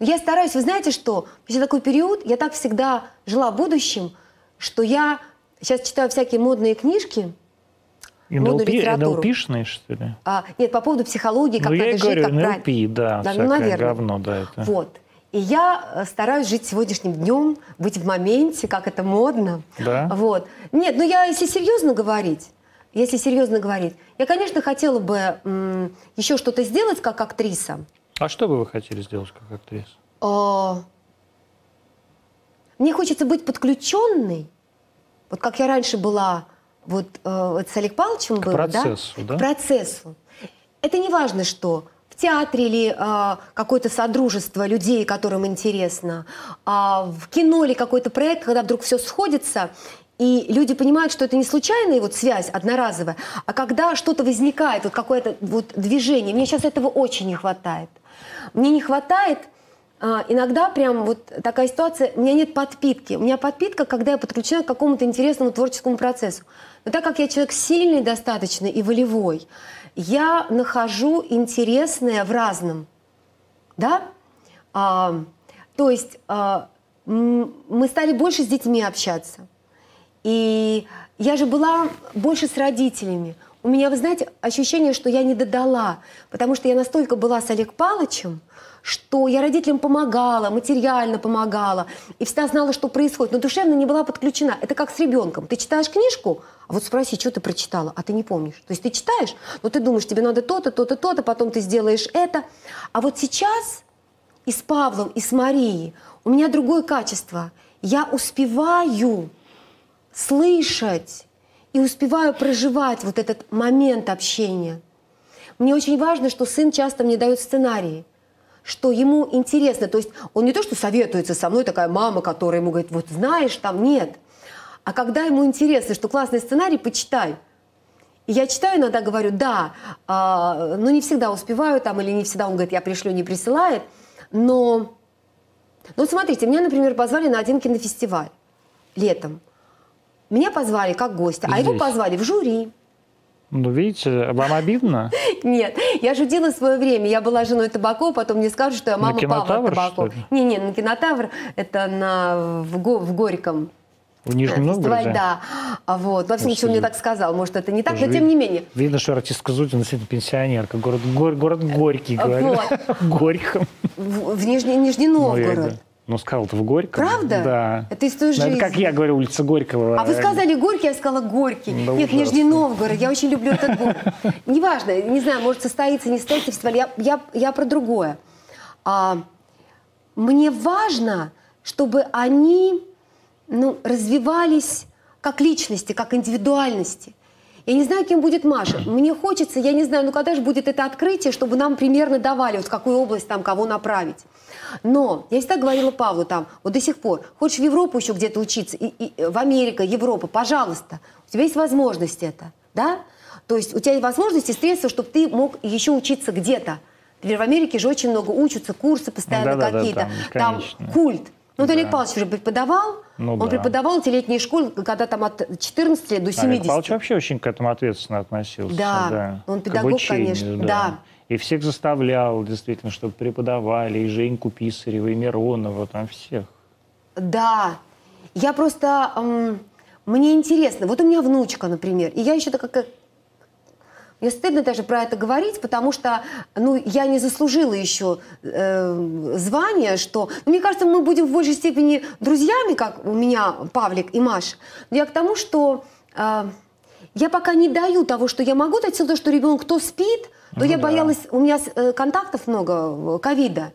Я стараюсь, вы знаете что, еще такой период, я так всегда жила будущим, что я сейчас читаю всякие модные книжки, НЛП. НЛПшные, что ли? а, нет, по поводу психологии, как ну, я надо и жить, говорю, как правильно. НЛП, да, Да, ну, всякое наверное. говно, да, это. Вот. И я э, стараюсь жить сегодняшним днем, быть в моменте, как это модно. Да? Вот. Нет, ну я, если серьезно говорить, если серьезно говорить, я, конечно, хотела бы еще что-то сделать как актриса. А что бы вы хотели сделать как актриса? А, Мне хочется быть подключенной, вот как я раньше была, вот э, вот с Олег Павловичем К было, процессу, да? К процессу. Это не важно, что в театре или э, какое-то содружество людей, которым интересно, а в кино или какой-то проект, когда вдруг все сходится, и люди понимают, что это не случайная вот связь одноразовая, а когда что-то возникает, вот какое-то вот движение. Мне сейчас этого очень не хватает. Мне не хватает а, иногда прям вот такая ситуация, у меня нет подпитки. У меня подпитка, когда я подключена к какому-то интересному творческому процессу. Но так как я человек сильный достаточно и волевой, я нахожу интересное в разном. Да? А, то есть а, мы стали больше с детьми общаться. И я же была больше с родителями. У меня, вы знаете, ощущение, что я не додала, потому что я настолько была с Олег Палычем, что я родителям помогала, материально помогала, и всегда знала, что происходит, но душевно не была подключена. Это как с ребенком. Ты читаешь книжку, а вот спроси, что ты прочитала, а ты не помнишь. То есть ты читаешь, но ты думаешь, тебе надо то-то, то-то, то-то, потом ты сделаешь это. А вот сейчас и с Павлом, и с Марией у меня другое качество. Я успеваю слышать и успеваю проживать вот этот момент общения. Мне очень важно, что сын часто мне дает сценарии, что ему интересно. То есть он не то, что советуется со мной, такая мама, которая ему говорит, вот знаешь, там нет. А когда ему интересно, что классный сценарий, почитай. И я читаю, иногда говорю, да, а, но не всегда успеваю там, или не всегда он говорит, я пришлю, не присылает. Но, ну вот смотрите, меня, например, позвали на один кинофестиваль летом. Меня позвали как гостя, а его Здесь? позвали в жюри. Ну, видите, вам обидно? Нет, я шутила в свое время. Я была женой Табакова, потом мне скажут, что я мама Павла Табакова. Не-не, на кинотавр это на, в, в Горьком. В Нижнем Новгороде? да. А Вот. Во всяком случае, он мне так сказал. Может, это не так, но тем не менее. Видно, что артистка Зудина действительно пенсионерка. Город, гор- город Горький, говорю. вот. Горьком. В, в Нижний, Нижний Ну, Новгород. говорю, Ну, сказал-то в Горьком. Правда? Да. Это из той Ну, это как я говорю, улица Горького. А вы сказали Горький, я сказала Горький. Да Нет, ужасно. Нижний Новгород. Я очень люблю этот город. Неважно, не знаю, может состоится, не состоится фестиваль. Я, я, я про другое. А, мне важно, чтобы они ну, развивались как личности, как индивидуальности. Я не знаю, кем будет Маша. Мне хочется, я не знаю, ну когда же будет это открытие, чтобы нам примерно давали, вот в какую область там кого направить. Но я всегда говорила Павлу там, вот до сих пор, хочешь в Европу еще где-то учиться, и, и, в Америка, Европа, пожалуйста, у тебя есть возможность это, да? То есть у тебя есть возможности, средства, чтобы ты мог еще учиться где-то. Например, в Америке же очень много учатся, курсы постоянно Да-да-да, какие-то, там там бесконечно. культ. Ну, вот Да. Олег Павлович уже преподавал, Ну он да. преподавал эти летние школы, когда там от 14 лет до 70. Олег Павлович вообще очень к этому ответственно относился. Да, он к педагог, обучению, конечно, да. И всех заставлял, действительно, чтобы преподавали, и Женьку Писарева, и Миронова, там всех. Да. Я просто... м, мне интересно. Вот у меня внучка, например. И я еще такая... Мне стыдно даже про это говорить, потому что ну, я не заслужила еще э, звания, что... Ну, мне кажется, мы будем в большей степени друзьями, как у меня Павлик и Маша. Но я к тому, что э, я пока не даю того, что я могу дать, в силу того, что ребенок то спит, то Ну я да. боялась... У меня э, контактов много, э, ковида.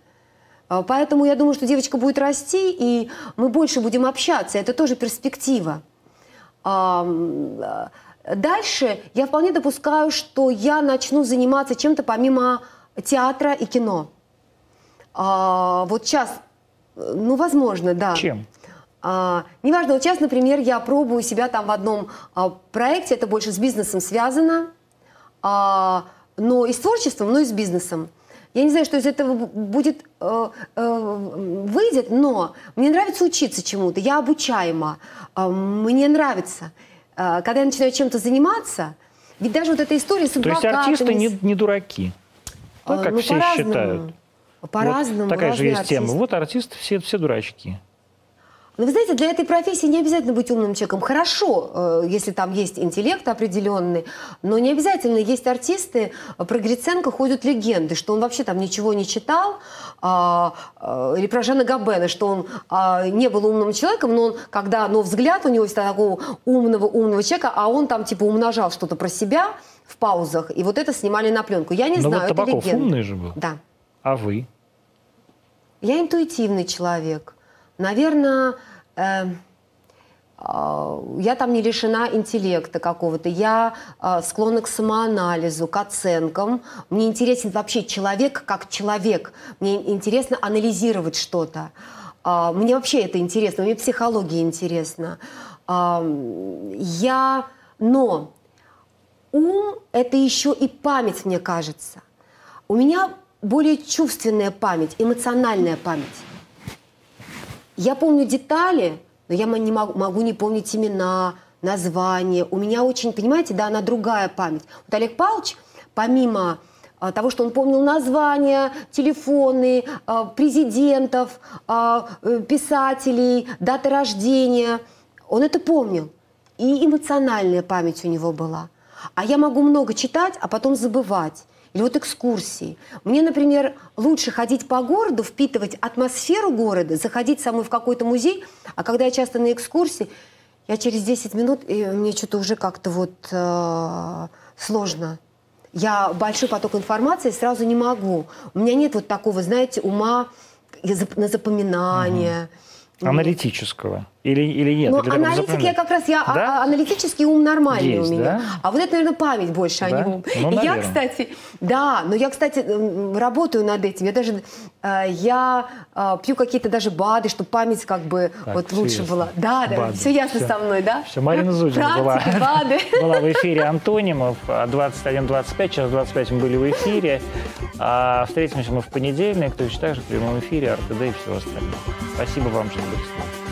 А, Поэтому я думаю, что девочка будет расти, и мы больше будем общаться. Это тоже перспектива. А, дальше я вполне допускаю, что я начну заниматься чем-то помимо театра и кино. А, вот сейчас, ну, возможно, да. Чем? А, неважно, вот сейчас, например, я пробую себя там в одном а, проекте, это больше с бизнесом связано, а, но и с творчеством, но и с бизнесом. Я не знаю, что из этого будет, э, э, выйдет, но мне нравится учиться чему-то, я обучаема, э, мне нравится. Э, когда я начинаю чем-то заниматься, ведь даже вот эта история с То есть артисты не, не дураки, ну, как ну, все считают. По-разному. Вот такая же есть артисты. тема. Вот артисты все, все дурачки. Но вы знаете, для этой профессии не обязательно быть умным человеком. Хорошо, э, если там есть интеллект определенный, но не обязательно. Есть артисты, про Гриценко ходят легенды, что он вообще там ничего не читал, а, а, или про Жана Габена, что он а, не был умным человеком, но он, когда, но взгляд у него есть такого умного, умного человека, а он там типа умножал что-то про себя в паузах, и вот это снимали на пленку. Я не Но знаю, вот это Табаков легенда. умный же был. Да. А вы? Я интуитивный человек. Наверное, э, э, я там не лишена интеллекта какого-то. Я э, склонна к самоанализу, к оценкам. Мне интересен вообще человек как человек. Мне интересно анализировать что-то. Мне вообще это интересно, мне психология интересна. Я, но ум – это еще и память, мне кажется. У меня более чувственная память, эмоциональная память. Я помню детали, но я не могу, могу не помнить имена, названия. У меня очень, понимаете, да, она другая память. Вот Олег Павлович, помимо а, того, что он помнил названия, телефоны, а, президентов, а, э, писателей, даты рождения, он это помнил. И эмоциональная память у него была. А я могу много читать, а потом забывать. Или вот экскурсии. Мне, например, лучше ходить по городу, впитывать атмосферу города, заходить самой в какой-то музей, а когда я часто на экскурсии, я через 10 минут, и мне что-то уже как-то вот э, сложно. Я большой поток информации сразу не могу. У меня нет вот такого, знаете, ума на запоминание. Аналитического. Или, или нет? Ну, или аналитик я как раз, я, а- Да? а- аналитический ум нормальный Есть, у меня. да? А вот это, наверное, память больше, а Да? не ум. Ну, И я, кстати, да, но я, кстати, работаю над этим. Я даже, э, я э, пью какие-то даже БАДы, чтобы память как бы Так, вот лучше ясно. была. Да, да, БАДы. все ясно Всё. со мной, да? Все, Марина Зудина была, БАДы. была в эфире Антонимов, а, 21.25, час 25 мы были в эфире. А встретимся мы в понедельник, точно так же в прямом эфире, РТД и все остальное. Спасибо вам, что были с нами.